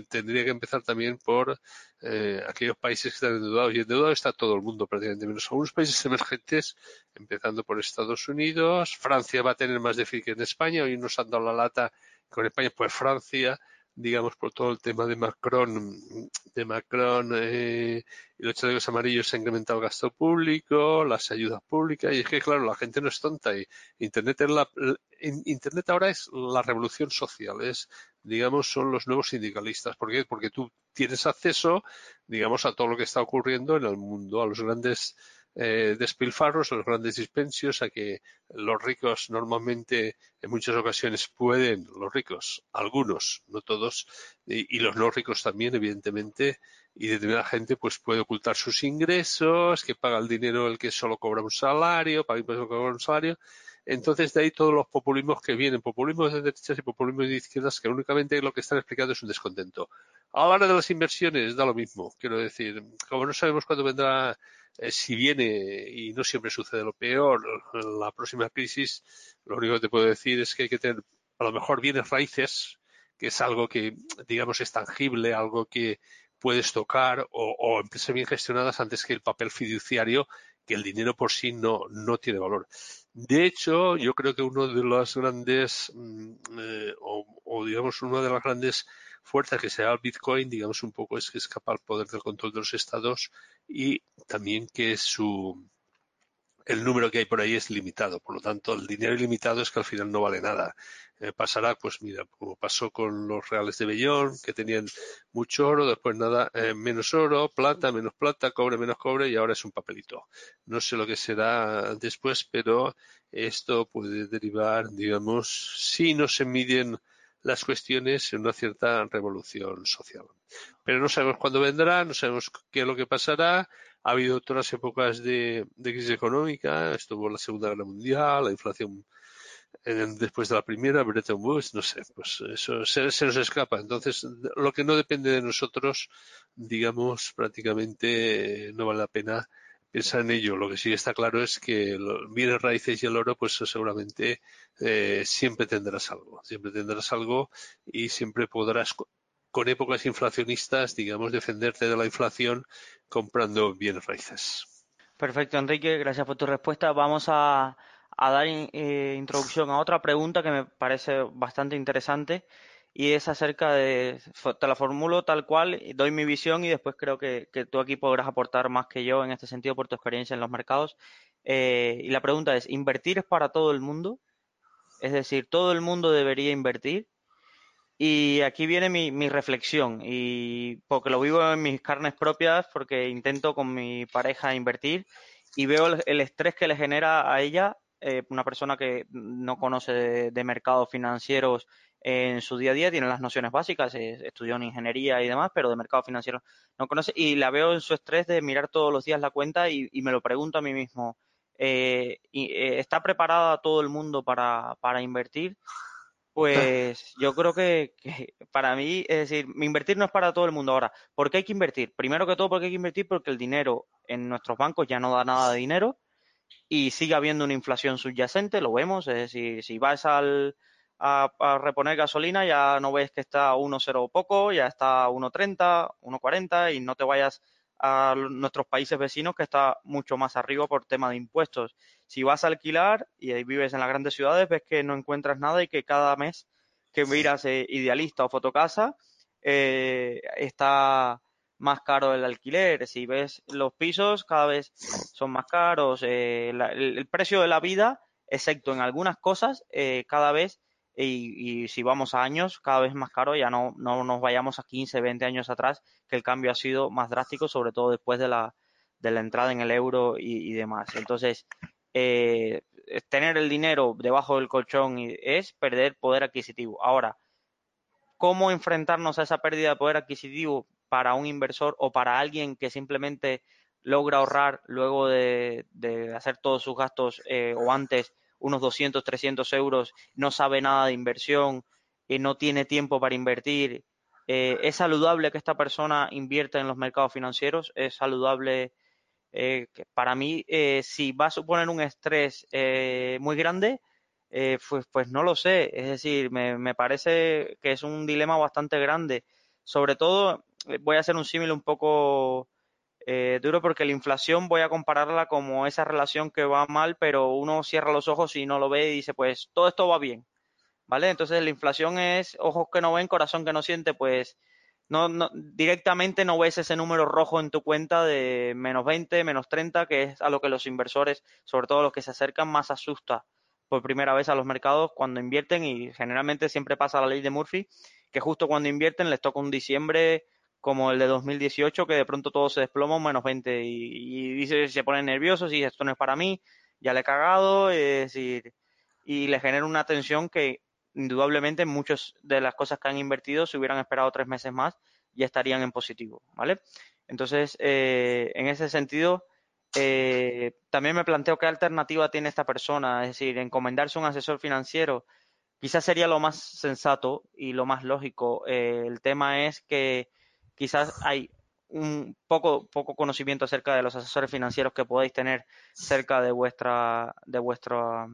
tendría que empezar también por eh, aquellos países que están endeudados. Y endeudado está todo el mundo prácticamente, menos algunos países emergentes, empezando por Estados Unidos. Francia va a tener más déficit que en España. Hoy nos han dado la lata con España, pues Francia digamos, por todo el tema de Macron, de Macron eh, y los chalecos amarillos se ha incrementado el gasto público, las ayudas públicas, y es que, claro, la gente no es tonta y Internet, es la, Internet ahora es la revolución social, es, digamos, son los nuevos sindicalistas. ¿Por qué? Porque tú tienes acceso, digamos, a todo lo que está ocurriendo en el mundo, a los grandes eh, despilfarros, los grandes dispensios, a que los ricos normalmente en muchas ocasiones pueden, los ricos, algunos, no todos, y, los no ricos también, evidentemente, y determinada gente pues puede ocultar sus ingresos, que paga el dinero el que solo cobra un salario, paga impuestos cobra un salario. Entonces, de ahí todos los populismos que vienen, populismos de derechas y populismos de izquierdas, que únicamente lo que están explicando es un descontento. A de las inversiones da lo mismo, quiero decir, como no sabemos cuándo vendrá si viene, y no siempre sucede lo peor, la próxima crisis, lo único que te puedo decir es que hay que tener a lo mejor bienes raíces, que es algo que, digamos, es tangible, algo que puedes tocar, o, o empresas bien gestionadas antes que el papel fiduciario, que el dinero por sí no, no tiene valor. De hecho, yo creo que uno de los grandes, mm, eh, o, o, digamos, una de las grandes fuerzas que se da el Bitcoin, digamos un poco, es que escapa al poder del control de los estados y también que su el número que hay por ahí es limitado. Por lo tanto, el dinero ilimitado es que al final no vale nada. Eh, pasará, pues mira, como pasó con los reales de Bellón, que tenían mucho oro, después nada, eh, menos oro, plata, menos plata, cobre, menos cobre, y ahora es un papelito. No sé lo que será después, pero esto puede derivar, digamos, si no se miden las cuestiones en una cierta revolución social. Pero no sabemos cuándo vendrá, no sabemos qué es lo que pasará. Ha habido otras épocas de, crisis económica, estuvo la Segunda Guerra Mundial, la inflación después de la primera, Bretton Woods, no sé, pues eso se, nos escapa. Entonces, lo que no depende de nosotros, digamos, prácticamente no vale la pena pensar en ello. Lo que sí está claro es que los bienes raíces y el oro, pues seguramente eh, siempre tendrás algo, siempre tendrás algo y siempre podrás con épocas inflacionistas, digamos, defenderte de la inflación comprando bienes raíces. Perfecto, Enrique, gracias por tu respuesta. Vamos a, dar eh, introducción a otra pregunta que me parece bastante interesante y es acerca de, te la formulo tal cual, doy mi visión y después creo que, tú aquí podrás aportar más que yo en este sentido por tu experiencia en los mercados. Eh, y la pregunta es, ¿invertir es para todo el mundo? Es decir, ¿todo el mundo debería invertir? Y aquí viene mi, mi reflexión, y porque lo vivo en mis carnes propias, porque intento con mi pareja invertir y veo el, estrés que le genera a ella, eh, una persona que no conoce de, de mercados financieros en su día a día, tiene las nociones básicas, estudió en ingeniería y demás, pero de mercado financiero no conoce y la veo en su estrés de mirar todos los días la cuenta y, me lo pregunto a mí mismo, eh, eh, ¿está preparada todo el mundo para, para invertir? Pues yo creo que, para mí, es decir, invertir no es para todo el mundo. Ahora, ¿por qué hay que invertir? Primero que todo, porque hay que invertir porque el dinero en nuestros bancos ya no da nada de dinero y sigue habiendo una inflación subyacente, lo vemos, es decir, si vas al, a, reponer gasolina, ya no ves que está a 1,0 poco, ya está a 1,30, 1,40 y no te vayas a nuestros países vecinos que está mucho más arriba por tema de impuestos. Si vas a alquilar y vives en las grandes ciudades, ves que no encuentras nada y que cada mes que miras eh, Idealista o Fotocasa eh, está más caro el alquiler. Si ves los pisos, cada vez son más caros. Eh, el, precio de la vida, excepto en algunas cosas, cada vez y, si vamos a años, cada vez más caro, ya no, no nos vayamos a 15, 20 años atrás, que el cambio ha sido más drástico, sobre todo después de la, de la entrada en el euro y, demás. Entonces, eh, tener el dinero debajo del colchón es perder poder adquisitivo. Ahora, ¿cómo enfrentarnos a esa pérdida de poder adquisitivo para un inversor o para alguien que simplemente logra ahorrar luego de, hacer todos sus gastos eh, o antes unos 200, 300 euros, no sabe nada de inversión, y no tiene tiempo para invertir. Eh, ¿Es saludable que esta persona invierta en los mercados financieros? ¿Es saludable? Eh, para mí, eh, si va a suponer un estrés muy grande, pues, pues no lo sé. Es decir, me, me parece que es un dilema bastante grande. Sobre todo, voy a hacer un símil un poco eh, duro porque la inflación voy a compararla como esa relación que va mal, pero uno cierra los ojos y no lo ve y dice, pues todo esto va bien, ¿vale? Entonces la inflación es ojos que no ven, corazón que no siente, pues no, no directamente no ves ese número rojo en tu cuenta de menos 20, menos 30, que es a lo que los inversores, sobre todo los que se acercan, más asusta por primera vez a los mercados cuando invierten y generalmente siempre pasa la ley de Murphy, que justo cuando invierten les toca un diciembre como el de 2018, que de pronto todo se desploma un menos 20 y, dice, se ponen nerviosos y esto no es para mí, ya le he cagado, decir, y le genera una tensión que indudablemente muchas de las cosas que han invertido, si hubieran esperado tres meses más, ya estarían en positivo, ¿vale? Entonces, eh, en ese sentido, eh, también me planteo qué alternativa tiene esta persona, es decir, encomendarse un asesor financiero, quizás sería lo más sensato y lo más lógico. Eh, el tema es que quizás hay un poco, poco conocimiento acerca de los asesores financieros que podéis tener cerca de vuestra, de vuestra,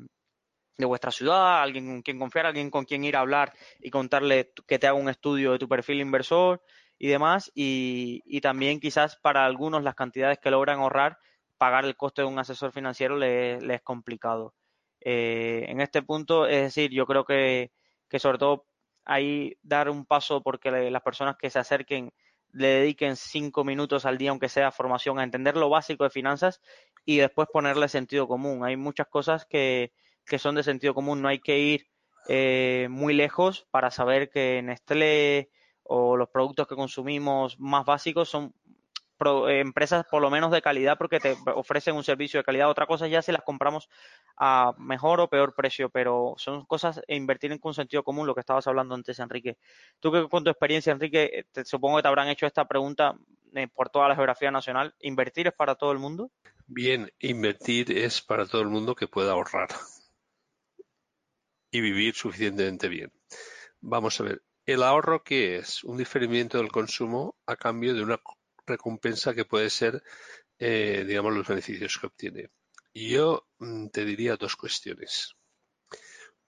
de vuestra ciudad, alguien con quien confiar, alguien con quien ir a hablar y contarle que te haga un estudio de tu perfil inversor y demás. Y, también quizás para algunos las cantidades que logran ahorrar, pagar el coste de un asesor financiero le, es complicado. Eh, en este punto, es decir, yo creo que, que sobre todo ahí dar un paso porque las personas que se acerquen le dediquen cinco minutos al día, aunque sea formación, a entender lo básico de finanzas y después ponerle sentido común. Hay muchas cosas que, que son de sentido común, no hay que ir eh, muy lejos para saber que Nestlé o los productos que consumimos más básicos son empresas por lo menos de calidad porque te ofrecen un servicio de calidad. Otra cosa ya si las compramos a mejor o peor precio, pero son cosas e invertir en con sentido común, lo que estabas hablando antes, Enrique. Tú que con tu experiencia, Enrique, te, supongo que te habrán hecho esta pregunta eh, por toda la geografía nacional. ¿Invertir es para todo el mundo? Bien, invertir es para todo el mundo que pueda ahorrar y vivir suficientemente bien. Vamos a ver, ¿el ahorro qué es? Un diferimiento del consumo a cambio de una recompensa que puede ser, eh, digamos, los beneficios que obtiene. Yo mm, te diría dos cuestiones.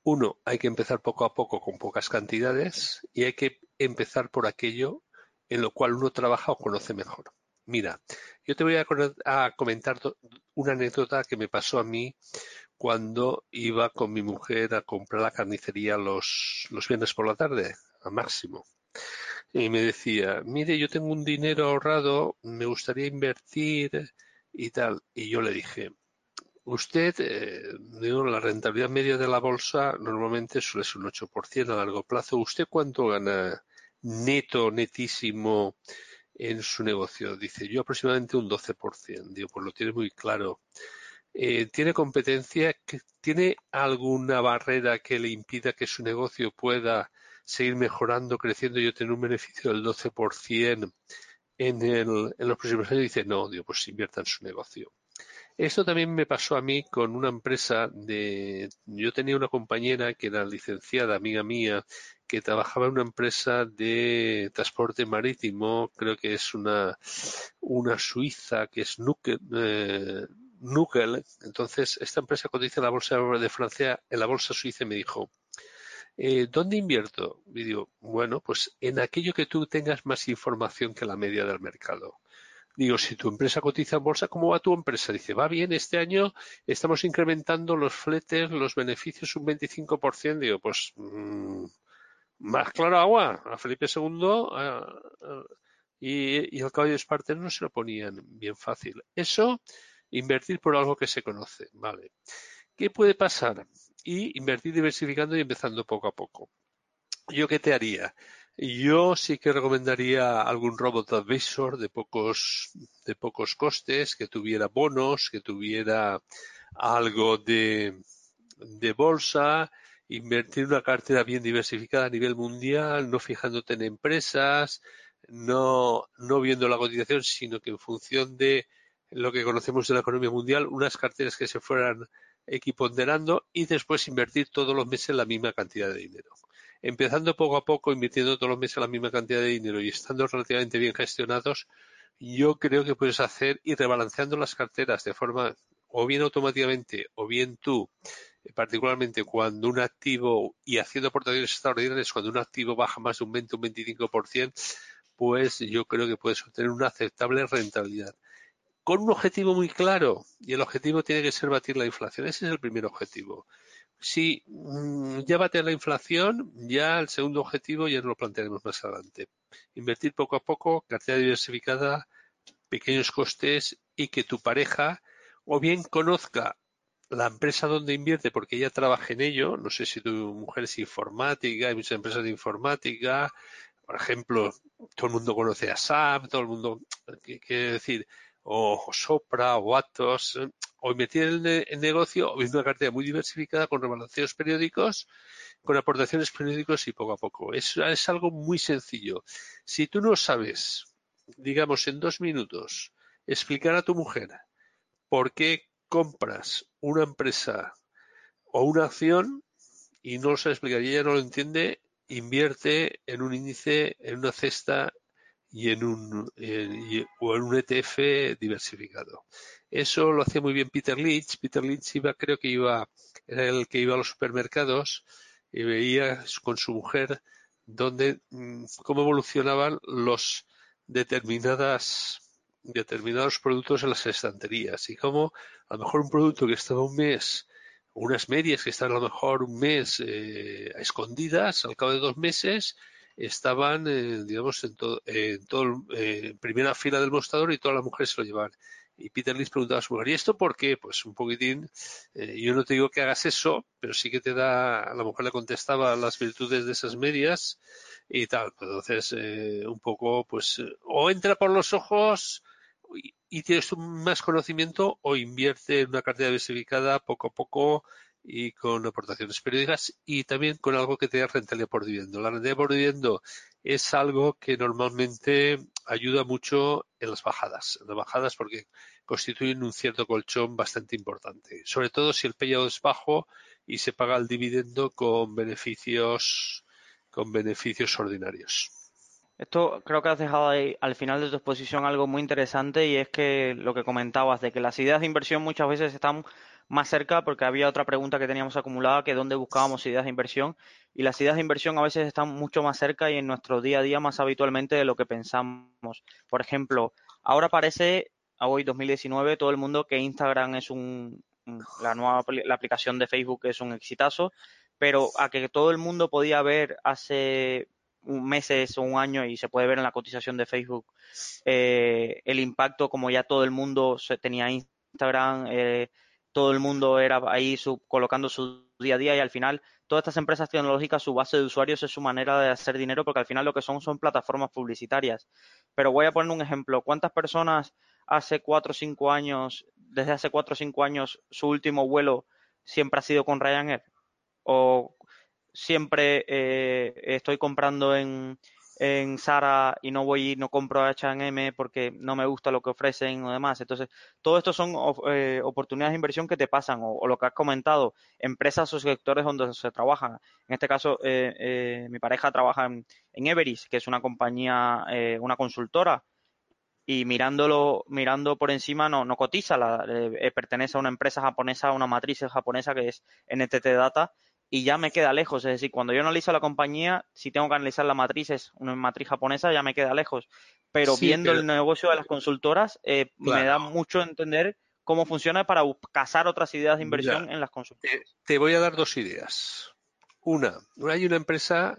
Uno, hay que empezar poco a poco con pocas cantidades y hay que empezar por aquello en lo cual uno trabaja o conoce mejor. Mira, yo te voy a, comentar una anécdota que me pasó a mí cuando iba con mi mujer a comprar la carnicería los, los viernes por la tarde, a máximo y me decía, mire, yo tengo un dinero ahorrado, me gustaría invertir y tal. Y yo le dije, usted, eh, digo, la rentabilidad media de la bolsa normalmente suele ser un 8% a largo plazo. ¿Usted cuánto gana neto, netísimo en su negocio? Dice, yo aproximadamente un 12%. Digo, pues lo tiene muy claro. Eh, ¿Tiene competencia? ¿Tiene alguna barrera que le impida que su negocio pueda seguir mejorando, creciendo, yo tener un beneficio del 12% en, el, en los próximos años, dice, no, digo, pues invierta en su negocio. Esto también me pasó a mí con una empresa de... Yo tenía una compañera que era licenciada, amiga mía, que trabajaba en una empresa de transporte marítimo, creo que es una, una suiza, que es Nukel, eh, Entonces, esta empresa cotiza en la bolsa de Francia, en la bolsa suiza, me dijo, eh, ¿Dónde invierto? Y digo, bueno, pues en aquello que tú tengas más información que la media del mercado. Digo, si tu empresa cotiza en bolsa, ¿cómo va tu empresa? Dice, va bien, este año estamos incrementando los fletes, los beneficios un 25%. Digo, pues mm, más claro agua. A Felipe II y, al caballo de no se lo ponían bien fácil. Eso, invertir por algo que se conoce. Vale. ¿Qué puede pasar? Y invertir diversificando y empezando poco a poco. ¿Yo qué te haría? Yo sí que recomendaría algún robot advisor de pocos, de pocos costes, que tuviera bonos, que tuviera algo de, de bolsa, invertir una cartera bien diversificada a nivel mundial, no fijándote en empresas, no, no viendo la cotización, sino que en función de lo que conocemos de la economía mundial, unas carteras que se fueran equiponderando y después invertir todos los meses la misma cantidad de dinero. Empezando poco a poco, invirtiendo todos los meses la misma cantidad de dinero y estando relativamente bien gestionados, yo creo que puedes hacer y rebalanceando las carteras de forma o bien automáticamente o bien tú, eh, particularmente cuando un activo y haciendo aportaciones extraordinarias, cuando un activo baja más de un 20 o un 25%, pues yo creo que puedes obtener una aceptable rentabilidad con un objetivo muy claro y el objetivo tiene que ser batir la inflación. Ese es el primer objetivo. Si mm, ya bater la inflación, ya el segundo objetivo ya lo plantearemos más adelante. Invertir poco a poco, cartera diversificada, pequeños costes y que tu pareja o bien conozca la empresa donde invierte porque ella trabaja en ello, no sé si tu mujer es informática, hay muchas empresas de informática, por ejemplo, todo el mundo conoce a SAP, todo el mundo, quiere decir, o, Sopra o Atos, o invertir en el negocio o una cartera muy diversificada con rebalanceos periódicos, con aportaciones periódicos y poco a poco. Es, es algo muy sencillo. Si tú no sabes, digamos, en dos minutos, explicar a tu mujer por qué compras una empresa o una acción y no lo sabe explicar y ella no lo entiende, invierte en un índice, en una cesta y en un o en un ETF diversificado. Eso lo hacía muy bien Peter Lynch. Peter Lynch iba, creo que iba, era el que iba a los supermercados y veía con su mujer donde mm, cómo evolucionaban los determinadas determinados productos en las estanterías y cómo a lo mejor un producto que estaba un mes unas medias que están a lo mejor un mes eh, escondidas, al cabo de dos meses estaban, eh, digamos, en, todo, en, todo, eh, primera fila del mostrador y todas las mujeres se lo llevaban. Y Peter Lynch preguntaba a su mujer, ¿y esto por qué? Pues un poquitín, yo no te digo que hagas eso, pero sí que te da, la mujer le contestaba las virtudes de esas medias y tal. Entonces, un poco, pues, o entra por los ojos y tienes más conocimiento o invierte en una cartera diversificada poco a poco y con aportaciones periódicas y también con algo que te dé rentabilidad por dividendo. La rentabilidad por dividendo es algo que normalmente ayuda mucho en las bajadas, en las bajadas porque constituyen un cierto colchón bastante importante, sobre todo si el payout es bajo y se paga el dividendo con beneficios con beneficios ordinarios. Esto creo que has dejado ahí al final de tu exposición algo muy interesante y es que lo que comentabas de que las ideas de inversión muchas veces están más cerca porque había otra pregunta que teníamos acumulada que dónde buscábamos ideas de inversión y las ideas de inversión a veces están mucho más cerca y en nuestro día a día más habitualmente de lo que pensamos. Por ejemplo, ahora parece, hoy 2019, todo el mundo que Instagram es un, la nueva la aplicación de Facebook es un exitazo, pero a que todo el mundo podía ver hace meses o un año y se puede ver en la cotización de Facebook eh, el impacto como ya todo el mundo tenía Instagram, eh, todo el mundo era ahí colocando su día a día y al final todas estas empresas tecnológicas su base de usuarios es su manera de hacer dinero porque al final lo que son son plataformas publicitarias. Pero voy a poner un ejemplo. ¿Cuántas personas hace cuatro o cinco años, desde hace cuatro o cinco años, su último vuelo siempre ha sido con Ryanair? ¿O siempre eh, estoy comprando en, en Sara y no voy y no compro a H&M porque no me gusta lo que ofrecen o demás. Entonces, todo esto son eh, oportunidades de inversión que te pasan o, lo que has comentado, empresas o sectores donde se trabajan. En este caso, eh, mi pareja trabaja en, en, Everis, que es una compañía, una consultora y mirándolo, mirando por encima no, no cotiza, la, pertenece a una empresa japonesa, una matriz japonesa que es NTT Data y ya me queda lejos. Es decir, cuando yo analizo la compañía, si tengo que analizar la matriz, es una matriz japonesa, ya me queda lejos. Pero viendo el negocio de las consultoras, eh, me da mucho entender cómo funciona para cazar otras ideas de inversión en las consultoras. Te, voy a dar dos ideas. Una, hay una empresa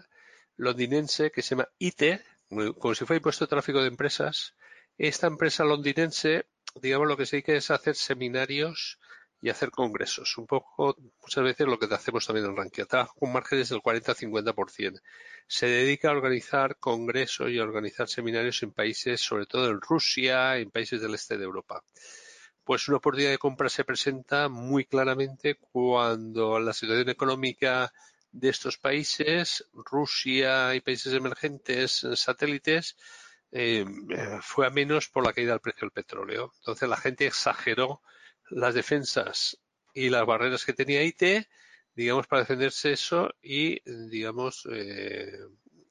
londinense que se llama ITE, como si fuera impuesto de tráfico de empresas. Esta empresa londinense, digamos, lo que se dedica es hacer seminarios y hacer congresos. Un poco, muchas veces lo que hacemos también en Rankia. Con márgenes del 40-50%. Se dedica a organizar congresos y a organizar seminarios en países, sobre todo en Rusia, en países del este de Europa. Pues una oportunidad de compra se presenta muy claramente cuando la situación económica de estos países, Rusia y países emergentes, satélites, eh, fue a menos por la caída del precio del petróleo. Entonces la gente exageró las defensas y las barreras que tenía IT, digamos, para defenderse eso y, digamos, eh,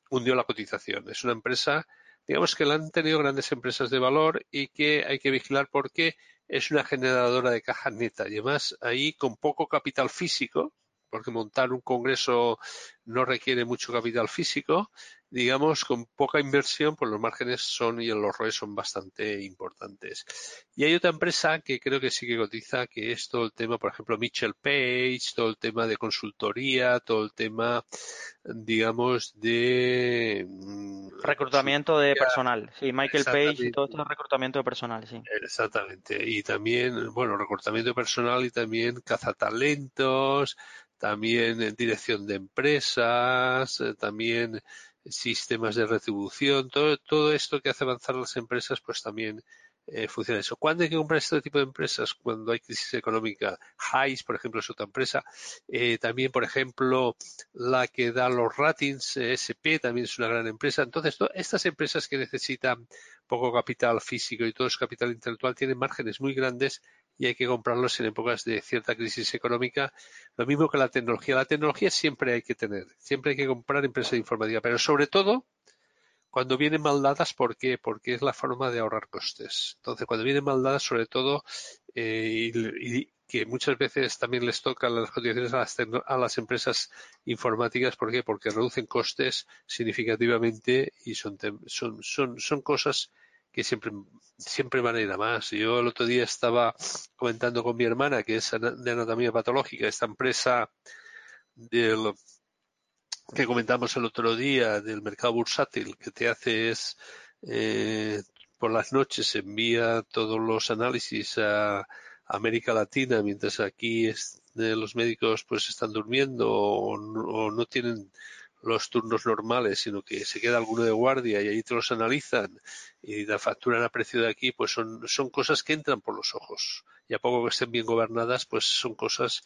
hundió la cotización. Es una empresa, digamos, que la han tenido grandes empresas de valor y que hay que vigilar porque es una generadora de caja neta y además ahí con poco capital físico, porque montar un congreso no requiere mucho capital físico, digamos, con poca inversión, pues los márgenes son y los ROE son bastante importantes. Y hay otra empresa que creo que sí que cotiza, que es todo el tema, por ejemplo, Mitchell Page, todo el tema de consultoría, todo el tema, digamos, de... Mm, reclutamiento de personal, sí, Michael Page y todo esto es reclutamiento de personal, sí. Exactamente. Y también, bueno, reclutamiento de personal y también cazatalentos, también dirección de empresas, eh, también sistemas de retribución, todo, todo esto que hace avanzar las empresas, pues también eh, funciona eso. ¿Cuándo hay que comprar este tipo de empresas? Cuando hay crisis económica. Highs, por ejemplo, es otra empresa. Eh, también, por ejemplo, la que da los ratings, eh, SP, también es una gran empresa. Entonces, estas empresas que necesitan poco capital físico y todo es capital intelectual tienen márgenes muy grandes y hay que comprarlos en épocas de cierta crisis económica. Lo mismo que la tecnología. La tecnología siempre hay que tener, siempre hay que comprar empresas de informática, pero sobre todo cuando vienen mal dadas, ¿por qué? Porque es la forma de ahorrar costes. Entonces, cuando vienen mal dadas, sobre todo, eh, y, que muchas veces también les tocan las cotizaciones a las, a las, empresas informáticas, ¿por qué? Porque reducen costes significativamente y son, son, son, son cosas que siempre, siempre van a ir a más. Yo el otro día estaba comentando con mi hermana, que es de anatomía patológica, esta empresa del que comentamos el otro día del mercado bursátil, que te hace es eh, por las noches envía todos los análisis a América Latina, mientras aquí es, los médicos pues están durmiendo o, no tienen los turnos normales, sino que se queda alguno de guardia y ahí te los analizan y la facturan a precio de aquí, pues son, son cosas que entran por los ojos. Y a poco que estén bien gobernadas, pues son cosas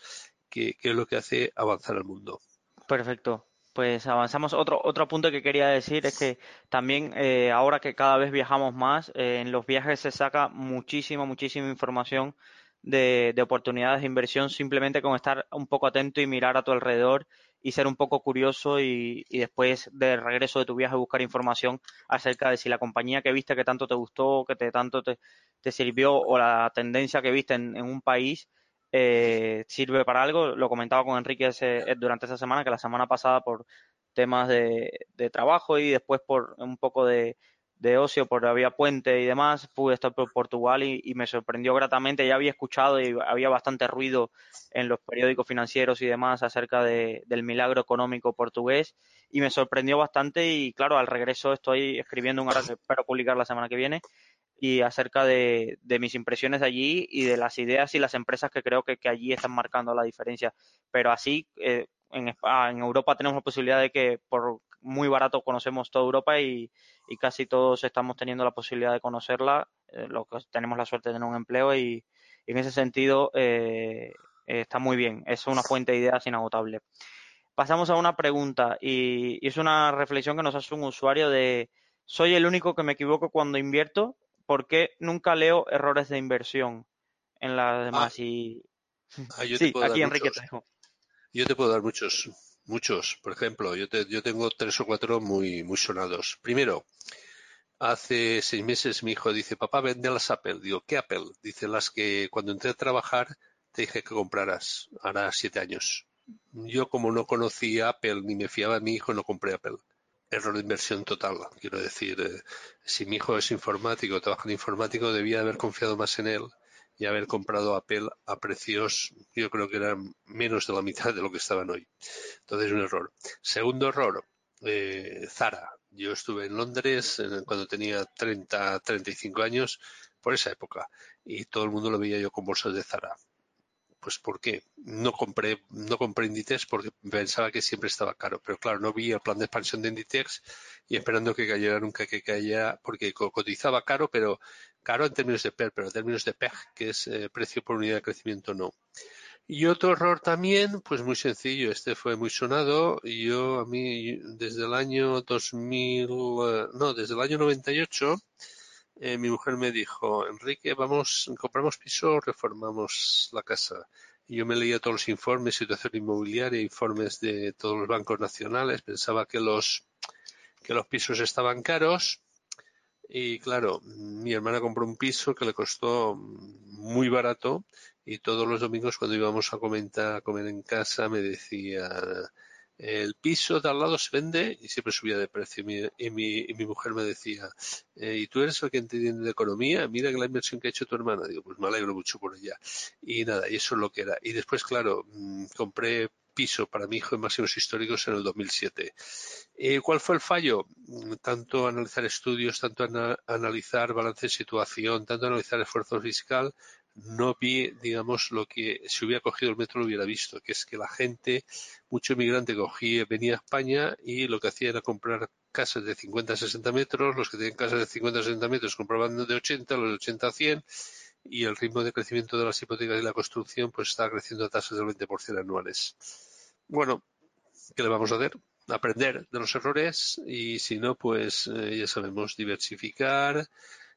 que, que es lo que hace avanzar el mundo. Perfecto pues avanzamos. Otro, otro punto que quería decir es que también eh, ahora que cada vez viajamos más, eh, en los viajes se saca muchísima, muchísima información de, de, oportunidades de inversión simplemente con estar un poco atento y mirar a tu alrededor y ser un poco curioso y, y después de regreso de tu viaje buscar información acerca de si la compañía que viste que tanto te gustó, que te tanto te, te sirvió o la tendencia que viste en, en un país eh, sirve para algo. Lo comentaba con Enrique ese, durante esa semana, que la semana pasada por temas de, trabajo y después por un poco de, ocio, por había puente y demás, pude estar por Portugal y, me sorprendió gratamente. Ya había escuchado y había bastante ruido en los periódicos financieros y demás acerca del milagro económico portugués y me sorprendió bastante y claro, al regreso estoy escribiendo un artículo que espero publicar la semana que viene y acerca de, mis impresiones de allí y de las ideas y las empresas que creo que, allí están marcando la diferencia. Pero así, eh, en, ah, en, Europa tenemos la posibilidad de que por muy barato conocemos toda Europa y, casi todos estamos teniendo la posibilidad de conocerla, eh, lo que tenemos la suerte de tener un empleo y, en ese sentido eh, está muy bien, es una fuente de ideas inagotable. Pasamos a una pregunta y, y es una reflexión que nos hace un usuario de ¿soy el único que me equivoco cuando invierto? ¿por qué nunca leo errores de inversión en las demás? Ah. y... Ah, sí, aquí Enrique Yo te puedo dar muchos, muchos. Por ejemplo, yo, yo tengo tres o cuatro muy, muy sonados. Primero, hace seis meses mi hijo dice, papá, vende las Apple. Digo, ¿qué Apple? Dice, las que cuando entré a trabajar te dije que compraras. Hará siete años. Yo como no conocía Apple ni me fiaba de mi hijo, no compré Apple error de inversión total. Quiero decir, eh, si mi hijo es informático, trabaja en informático, debía haber confiado más en él y haber comprado Apple a precios, yo creo que eran menos de la mitad de lo que estaban hoy. Entonces, un error. Segundo error, eh, Zara. Yo estuve en Londres cuando tenía 30, 35 años, por esa época, y todo el mundo lo veía yo con bolsas de Zara. Pues ¿por qué? No compré, no compré Inditex porque pensaba que siempre estaba caro. Pero claro, no vi el plan de expansión de Inditex y esperando que cayera nunca que cayera, porque cotizaba caro, pero caro en términos de PER, pero en términos de PEG, que es eh, precio por unidad de crecimiento, no. Y otro error también, pues muy sencillo, este fue muy sonado. Yo, a mí, desde el año 2000, eh, no, desde el año 98, eh, mi mujer me dijo, Enrique, vamos, compramos piso, reformamos la casa. Y yo me leía todos los informes, situación inmobiliaria, informes de todos los bancos nacionales, pensaba que los, que los pisos estaban caros. Y claro, mi hermana compró un piso que le costó muy barato y todos los domingos cuando íbamos a, comentar, a comer en casa me decía, el piso de al lado se vende y siempre subía de precio. Y mi, mi, mujer me decía, eh, ¿y tú eres el que entiende de economía? Mira la inversión que ha hecho tu hermana. Digo, pues me alegro mucho por ella. Y nada, y eso es lo que era. Y después, claro, mm, compré piso para mi hijo en máximos históricos en el 2007. Eh, ¿Cuál fue el fallo? Mm, tanto analizar estudios, tanto analizar balance de situación, tanto analizar esfuerzo fiscal, no vi, digamos, lo que si hubiera cogido el metro lo hubiera visto, que es que la gente, mucho inmigrante cogía, venía a España y lo que hacía era comprar casas de 50 a 60 metros, los que tienen casas de 50 a 60 metros compraban de 80, los de 80 a 100 y el ritmo de crecimiento de las hipotecas y la construcción pues está creciendo a tasas del 20% anuales. Bueno, ¿qué le vamos a hacer? Aprender de los errores y si no, pues eh, ya sabemos, diversificar,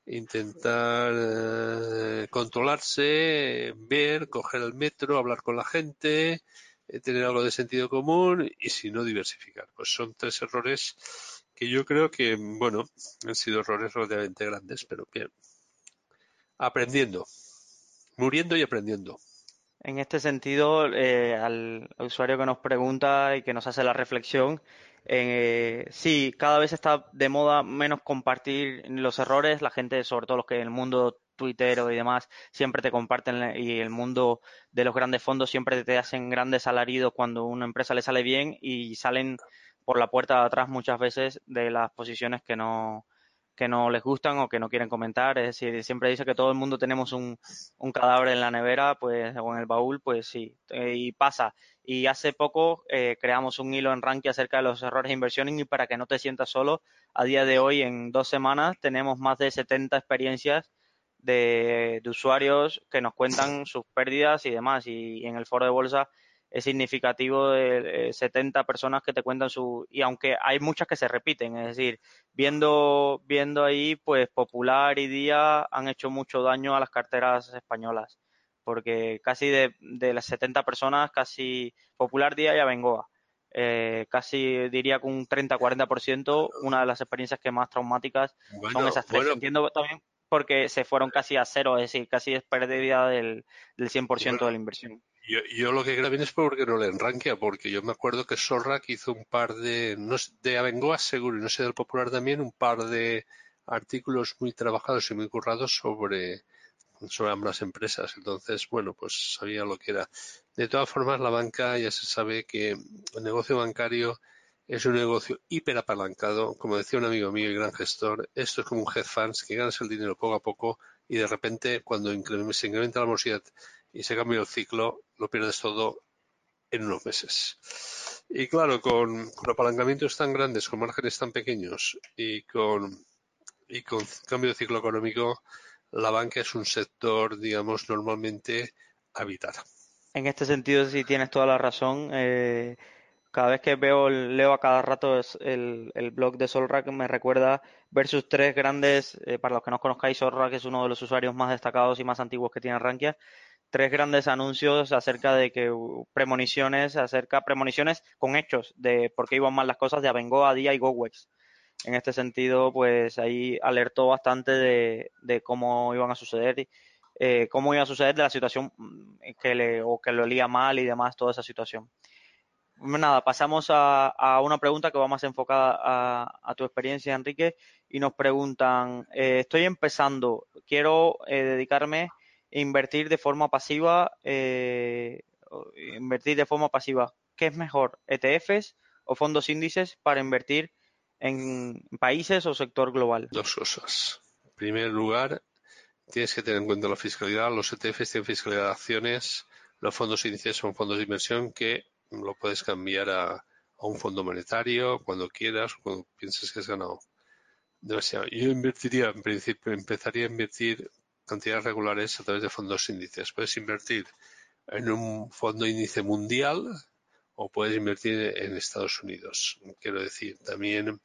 intentar eh, controlarse, ver, coger el metro, hablar con la gente, eh, tener algo de sentido común y si no, diversificar. Pues son tres errores que yo creo que, bueno, han sido errores relativamente grandes, pero bien. Aprendiendo, muriendo y aprendiendo. En este sentido, eh, al usuario que nos pregunta y que nos hace la reflexión, eh, sí, cada vez está de moda menos compartir los errores. La gente, sobre todo los que en el mundo tuitero y demás, siempre te comparten y el mundo de los grandes fondos siempre te hacen grandes alaridos cuando una empresa le sale bien y salen por la puerta de atrás muchas veces de las posiciones que no, que no les gustan o que no quieren comentar. Es decir, siempre dice que todo el mundo tenemos un, un cadáver en la nevera pues, o en el baúl, pues sí, eh, y pasa. Y hace poco eh, creamos un hilo en Rankia acerca de los errores de inversión y para que no te sientas solo, a día de hoy, en dos semanas, tenemos más de 70 experiencias de, de usuarios que nos cuentan sus pérdidas y demás. Y en el foro de bolsa es significativo de 70 personas que te cuentan su y aunque hay muchas que se repiten, es decir, viendo viendo ahí pues Popular y Día han hecho mucho daño a las carteras españolas, porque casi de, de las 70 personas, casi Popular Día y Abengoa. Eh, casi diría que un 30-40%, una de las experiencias que más traumáticas son esas tres. Entiendo también porque se fueron casi a cero, es decir, casi es pérdida del, del 100% de la inversión. Yo, yo, lo que creo bien es porque no le enranquea, porque yo me acuerdo que Sorrak hizo un par de, no de Abengoa seguro, y no sé del Popular también, un par de artículos muy trabajados y muy currados sobre, sobre ambas empresas. Entonces, bueno, pues sabía lo que era. De todas formas, la banca ya se sabe que el negocio bancario es un negocio hiperapalancado. Como decía un amigo mío y gran gestor, esto es como un hedge funds que ganas el dinero poco a poco y de repente cuando se incrementa la morosidad y se cambia el ciclo, lo pierdes todo en unos meses. Y claro, con, apalancamientos tan grandes, con márgenes tan pequeños y con, y con cambio de ciclo económico, la banca es un sector, digamos, normalmente habitar. En este sentido, sí tienes toda la razón. Eh, cada vez que veo, leo a cada rato el, el blog de Solrak, me recuerda ver sus tres grandes, eh, para los que no conozcáis, Solrak es uno de los usuarios más destacados y más antiguos que tiene Rankia, tres grandes anuncios acerca de que premoniciones, acerca premoniciones con hechos de por qué iban mal las cosas de Abengoa, Día y GoWex. En este sentido, pues ahí alertó bastante de, cómo iban a suceder, eh, cómo iba a suceder de la situación mm, que le, o que lo olía mal y demás, toda esa situación. Nada, pasamos a, una pregunta que va más enfocada a, tu experiencia, Enrique, y nos preguntan, eh, estoy empezando, quiero eh, dedicarme invertir de forma pasiva, eh, invertir de forma pasiva, ¿qué es mejor, ETFs o fondos índices para invertir en países o sector global? Dos cosas. En primer lugar, tienes que tener en cuenta la fiscalidad. Los ETFs tienen fiscalidad de acciones, los fondos índices son fondos de inversión que lo puedes cambiar a, a un fondo monetario cuando quieras, cuando pienses que has ganado demasiado. Yo invertiría, en principio, empezaría a invertir cantidades regulares a través de fondos índices. Puedes invertir en un fondo índice mundial o puedes invertir en Estados Unidos. Quiero decir, también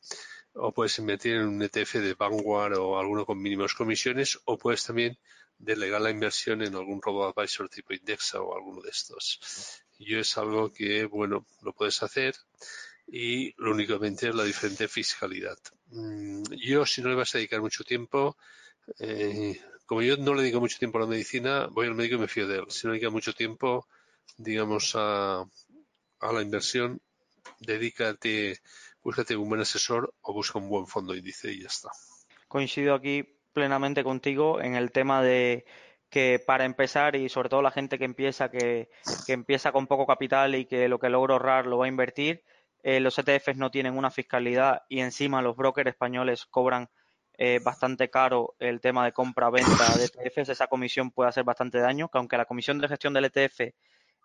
o puedes invertir en un ETF de Vanguard o alguno con mínimos comisiones o puedes también delegar la inversión en algún robo advisor tipo Indexa o alguno de estos. Yo es algo que, bueno, lo puedes hacer y lo únicamente es la diferente fiscalidad. Mm, yo, si no le vas a dedicar mucho tiempo, eh, como yo no le dedico mucho tiempo a la medicina, voy al médico y me fío de él. Si no dedica mucho tiempo, digamos, a, la inversión, dedícate, búscate un buen asesor o busca un buen fondo índice y ya está. Coincido aquí plenamente contigo en el tema de que para empezar y sobre todo la gente que empieza que, que empieza con poco capital y que lo que logra ahorrar lo va a invertir, eh, los ETFs no tienen una fiscalidad y encima los brokers españoles cobran eh, bastante caro el tema de compra-venta de ETFs, esa comisión puede hacer bastante daño, que aunque la comisión de gestión del ETF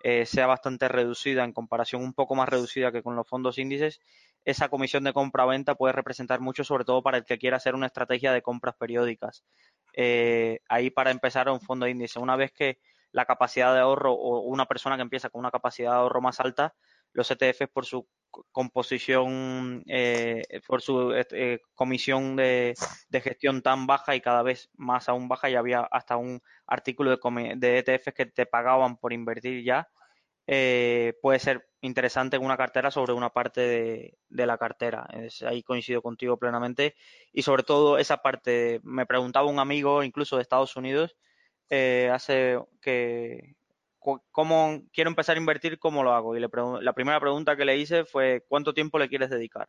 eh, sea bastante reducida en comparación un poco más reducida que con los fondos índices, esa comisión de compra-venta puede representar mucho, sobre todo para el que quiera hacer una estrategia de compras periódicas. Eh, ahí para empezar a un fondo índice, una vez que la capacidad de ahorro o una persona que empieza con una capacidad de ahorro más alta, los ETFs por su composición, eh, por su eh, comisión de, gestión tan baja y cada vez más aún baja, y había hasta un artículo de, de ETFs que te pagaban por invertir ya, eh, puede ser interesante en una cartera sobre una parte de, la cartera. ahí coincido contigo plenamente. Y sobre todo esa parte, me preguntaba un amigo incluso de Estados Unidos, eh, hace que, ¿cómo quiero empezar a invertir? ¿Cómo lo hago? Y le la primera pregunta que le hice fue, ¿cuánto tiempo le quieres dedicar?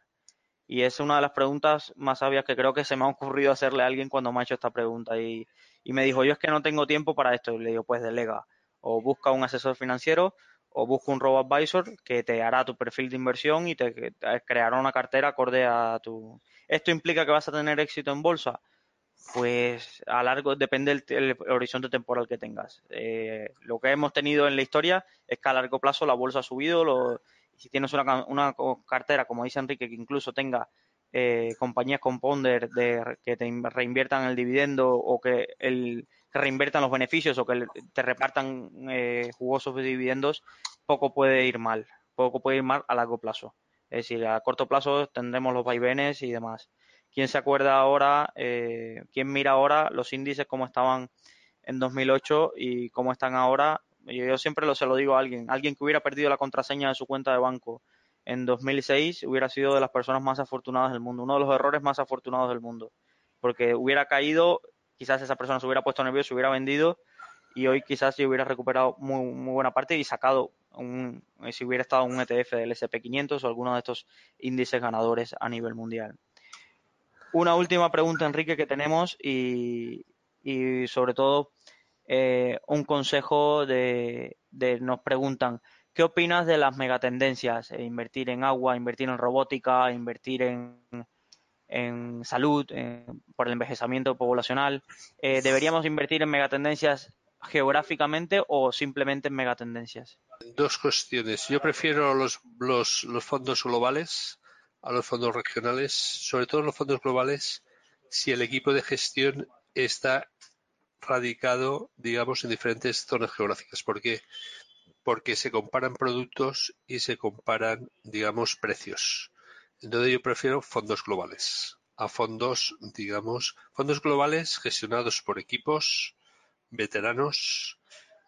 Y es una de las preguntas más sabias que creo que se me ha ocurrido hacerle a alguien cuando me ha hecho esta pregunta. Y, me dijo, yo es que no tengo tiempo para esto. Y le digo, pues delega o busca un asesor financiero o busca un robo advisor que te hará tu perfil de inversión y te, creará una cartera acorde a tu... ¿Esto implica que vas a tener éxito en bolsa? Pues a largo, depende del horizonte temporal que tengas. Eh, lo que hemos tenido en la historia es que a largo plazo la bolsa ha subido. Lo, si tienes una, una cartera, como dice Enrique, que incluso tenga eh, compañías con ponder de, que te reinviertan el dividendo o que el, reinviertan los beneficios o que te repartan eh, jugosos dividendos, poco puede ir mal, poco puede ir mal a largo plazo. Es decir, a corto plazo tendremos los vaivenes y demás. ¿Quién se acuerda ahora, eh, quién mira ahora los índices como estaban en 2008 y cómo están ahora? Yo, siempre lo, se lo digo a alguien, alguien que hubiera perdido la contraseña de su cuenta de banco en 2006 hubiera sido de las personas más afortunadas del mundo, uno de los errores más afortunados del mundo, porque hubiera caído quizás esa persona se hubiera puesto nervioso, se hubiera vendido y hoy quizás se hubiera recuperado muy, muy buena parte y sacado un, si hubiera estado un ETF del SP500 o alguno de estos índices ganadores a nivel mundial. Una última pregunta, Enrique, que tenemos y, sobre todo eh, un consejo de, nos preguntan, ¿qué opinas de las megatendencias? Eh, invertir en agua, invertir en robótica, invertir en, en salud, por el envejecimiento poblacional. Eh, ¿Deberíamos invertir en megatendencias geográficamente o simplemente en megatendencias? Dos cuestiones. Yo prefiero los, los, los fondos globales a los fondos regionales, sobre todo los fondos globales, si el equipo de gestión está radicado, digamos, en diferentes zonas geográficas. ¿Por qué? Porque se comparan productos y se comparan, digamos, precios. Entonces yo prefiero fondos globales a fondos, digamos, fondos globales gestionados por equipos veteranos.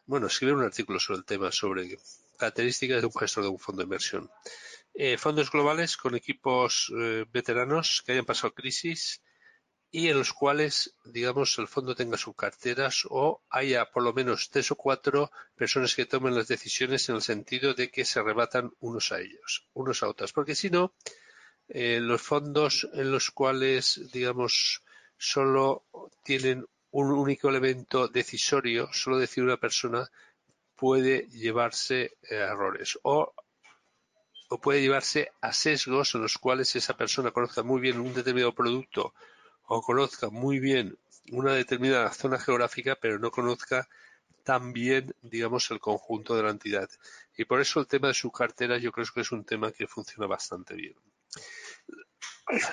Bueno, escribir un artículo sobre el tema, sobre características de un gestor de un fondo de inversión. Eh, fondos globales con equipos eh, veteranos que hayan pasado crisis y en los cuales, digamos, el fondo tenga sus carteras o haya por lo menos tres o cuatro personas que tomen las decisiones en el sentido de que se rebatan unos a ellos, unos a otros. Porque si no, eh, los fondos en los cuales, digamos, solo tienen un único elemento decisorio, solo decir una persona, puede llevarse errores o, o puede llevarse a sesgos en los cuales esa persona conozca muy bien un determinado producto o conozca muy bien una determinada zona geográfica, pero no conozca tan bien, digamos, el conjunto de la entidad. Y por eso el tema de su cartera yo creo que es un tema que funciona bastante bien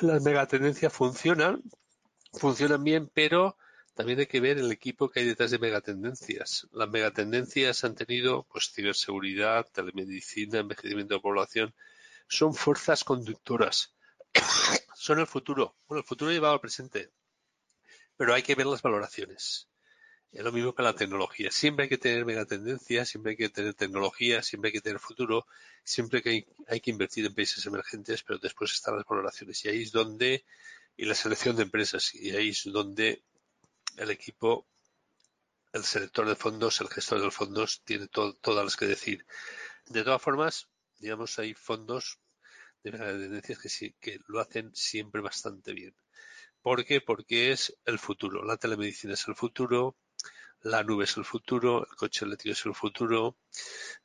las megatendencias funcionan, funcionan bien, pero también hay que ver el equipo que hay detrás de megatendencias. Las megatendencias han tenido pues ciberseguridad, telemedicina, envejecimiento de población. Son fuerzas conductoras. <coughs> Son el futuro. Bueno, el futuro llevado al presente. Pero hay que ver las valoraciones. Es lo mismo que la tecnología. Siempre hay que tener megatendencias, siempre hay que tener tecnología, siempre hay que tener futuro, siempre hay, que invertir en países emergentes, pero después están las valoraciones. Y ahí es donde, y la selección de empresas, y ahí es donde el equipo, el selector de fondos, el gestor de fondos, tiene todas las que decir. De todas formas, digamos, hay fondos de megatendencias que, sí, que lo hacen siempre bastante bien. ¿Por qué? Porque es el futuro. La telemedicina es el futuro, la nube es el futuro, el coche eléctrico es el futuro,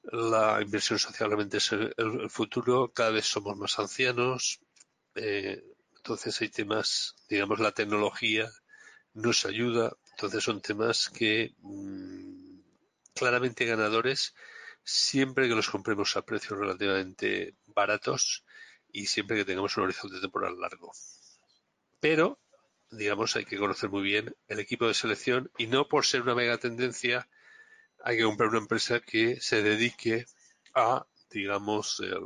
la inversión socialmente es el, futuro, cada vez somos más ancianos, eh, entonces hay temas, digamos, la tecnología nos ayuda, entonces son temas que mm, claramente ganadores, siempre que los compremos a precios relativamente baratos y siempre que tengamos un horizonte temporal largo. Pero, digamos, hay que conocer muy bien el equipo de selección y no por ser una mega tendencia hay que comprar una empresa que se dedique a, digamos, el,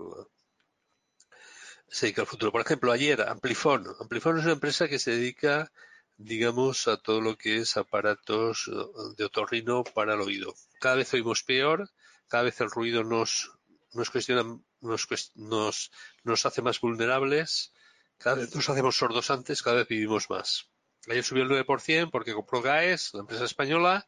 se dedica al futuro. Por ejemplo, ayer Amplifon. Amplifon es una empresa que se dedica, digamos, a todo lo que es aparatos de otorrino para el oído. Cada vez oímos peor, cada vez el ruido nos, nos cuestiona, nos, nos, hace más vulnerables, cada vez nos hacemos sordos antes, cada vez vivimos más. Ayer subió el 9% porque compró GAES, la empresa española,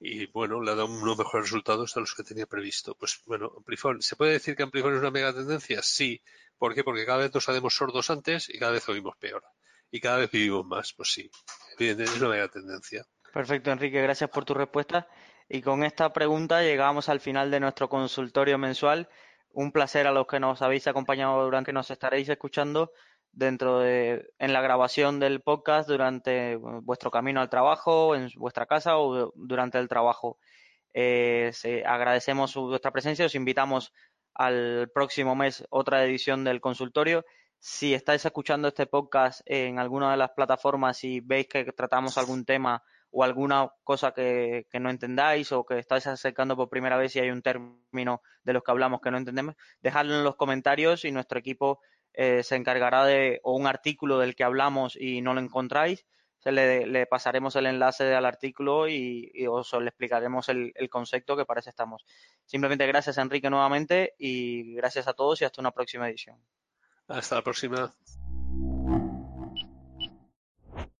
y bueno, le ha dado unos mejores resultados de los que tenía previsto. Pues bueno, Amplifon, ¿se puede decir que Amplifon es una mega tendencia? Sí. ¿Por qué? Porque cada vez nos hacemos sordos antes y cada vez oímos peor. Y cada vez vivimos más, pues sí. es una mega tendencia. Perfecto, Enrique, gracias por tu respuesta. Y con esta pregunta llegamos al final de nuestro consultorio mensual. Un placer a los que nos habéis acompañado durante nos estaréis escuchando dentro de en la grabación del podcast durante vuestro camino al trabajo, en vuestra casa o durante el trabajo. Eh, agradecemos vuestra presencia, os invitamos al próximo mes otra edición del consultorio. Si estáis escuchando este podcast en alguna de las plataformas y veis que tratamos algún tema o alguna cosa que, no entendáis o que estáis acercando por primera vez y hay un término de los que hablamos que no entendemos, dejadlo en los comentarios y nuestro equipo eh, se encargará de, o un artículo del que hablamos y no lo encontráis, se le, pasaremos el enlace al artículo y, os le explicaremos el, el, concepto que parece estamos. Simplemente gracias Enrique nuevamente y gracias a todos y hasta una próxima edición. Hasta la próxima.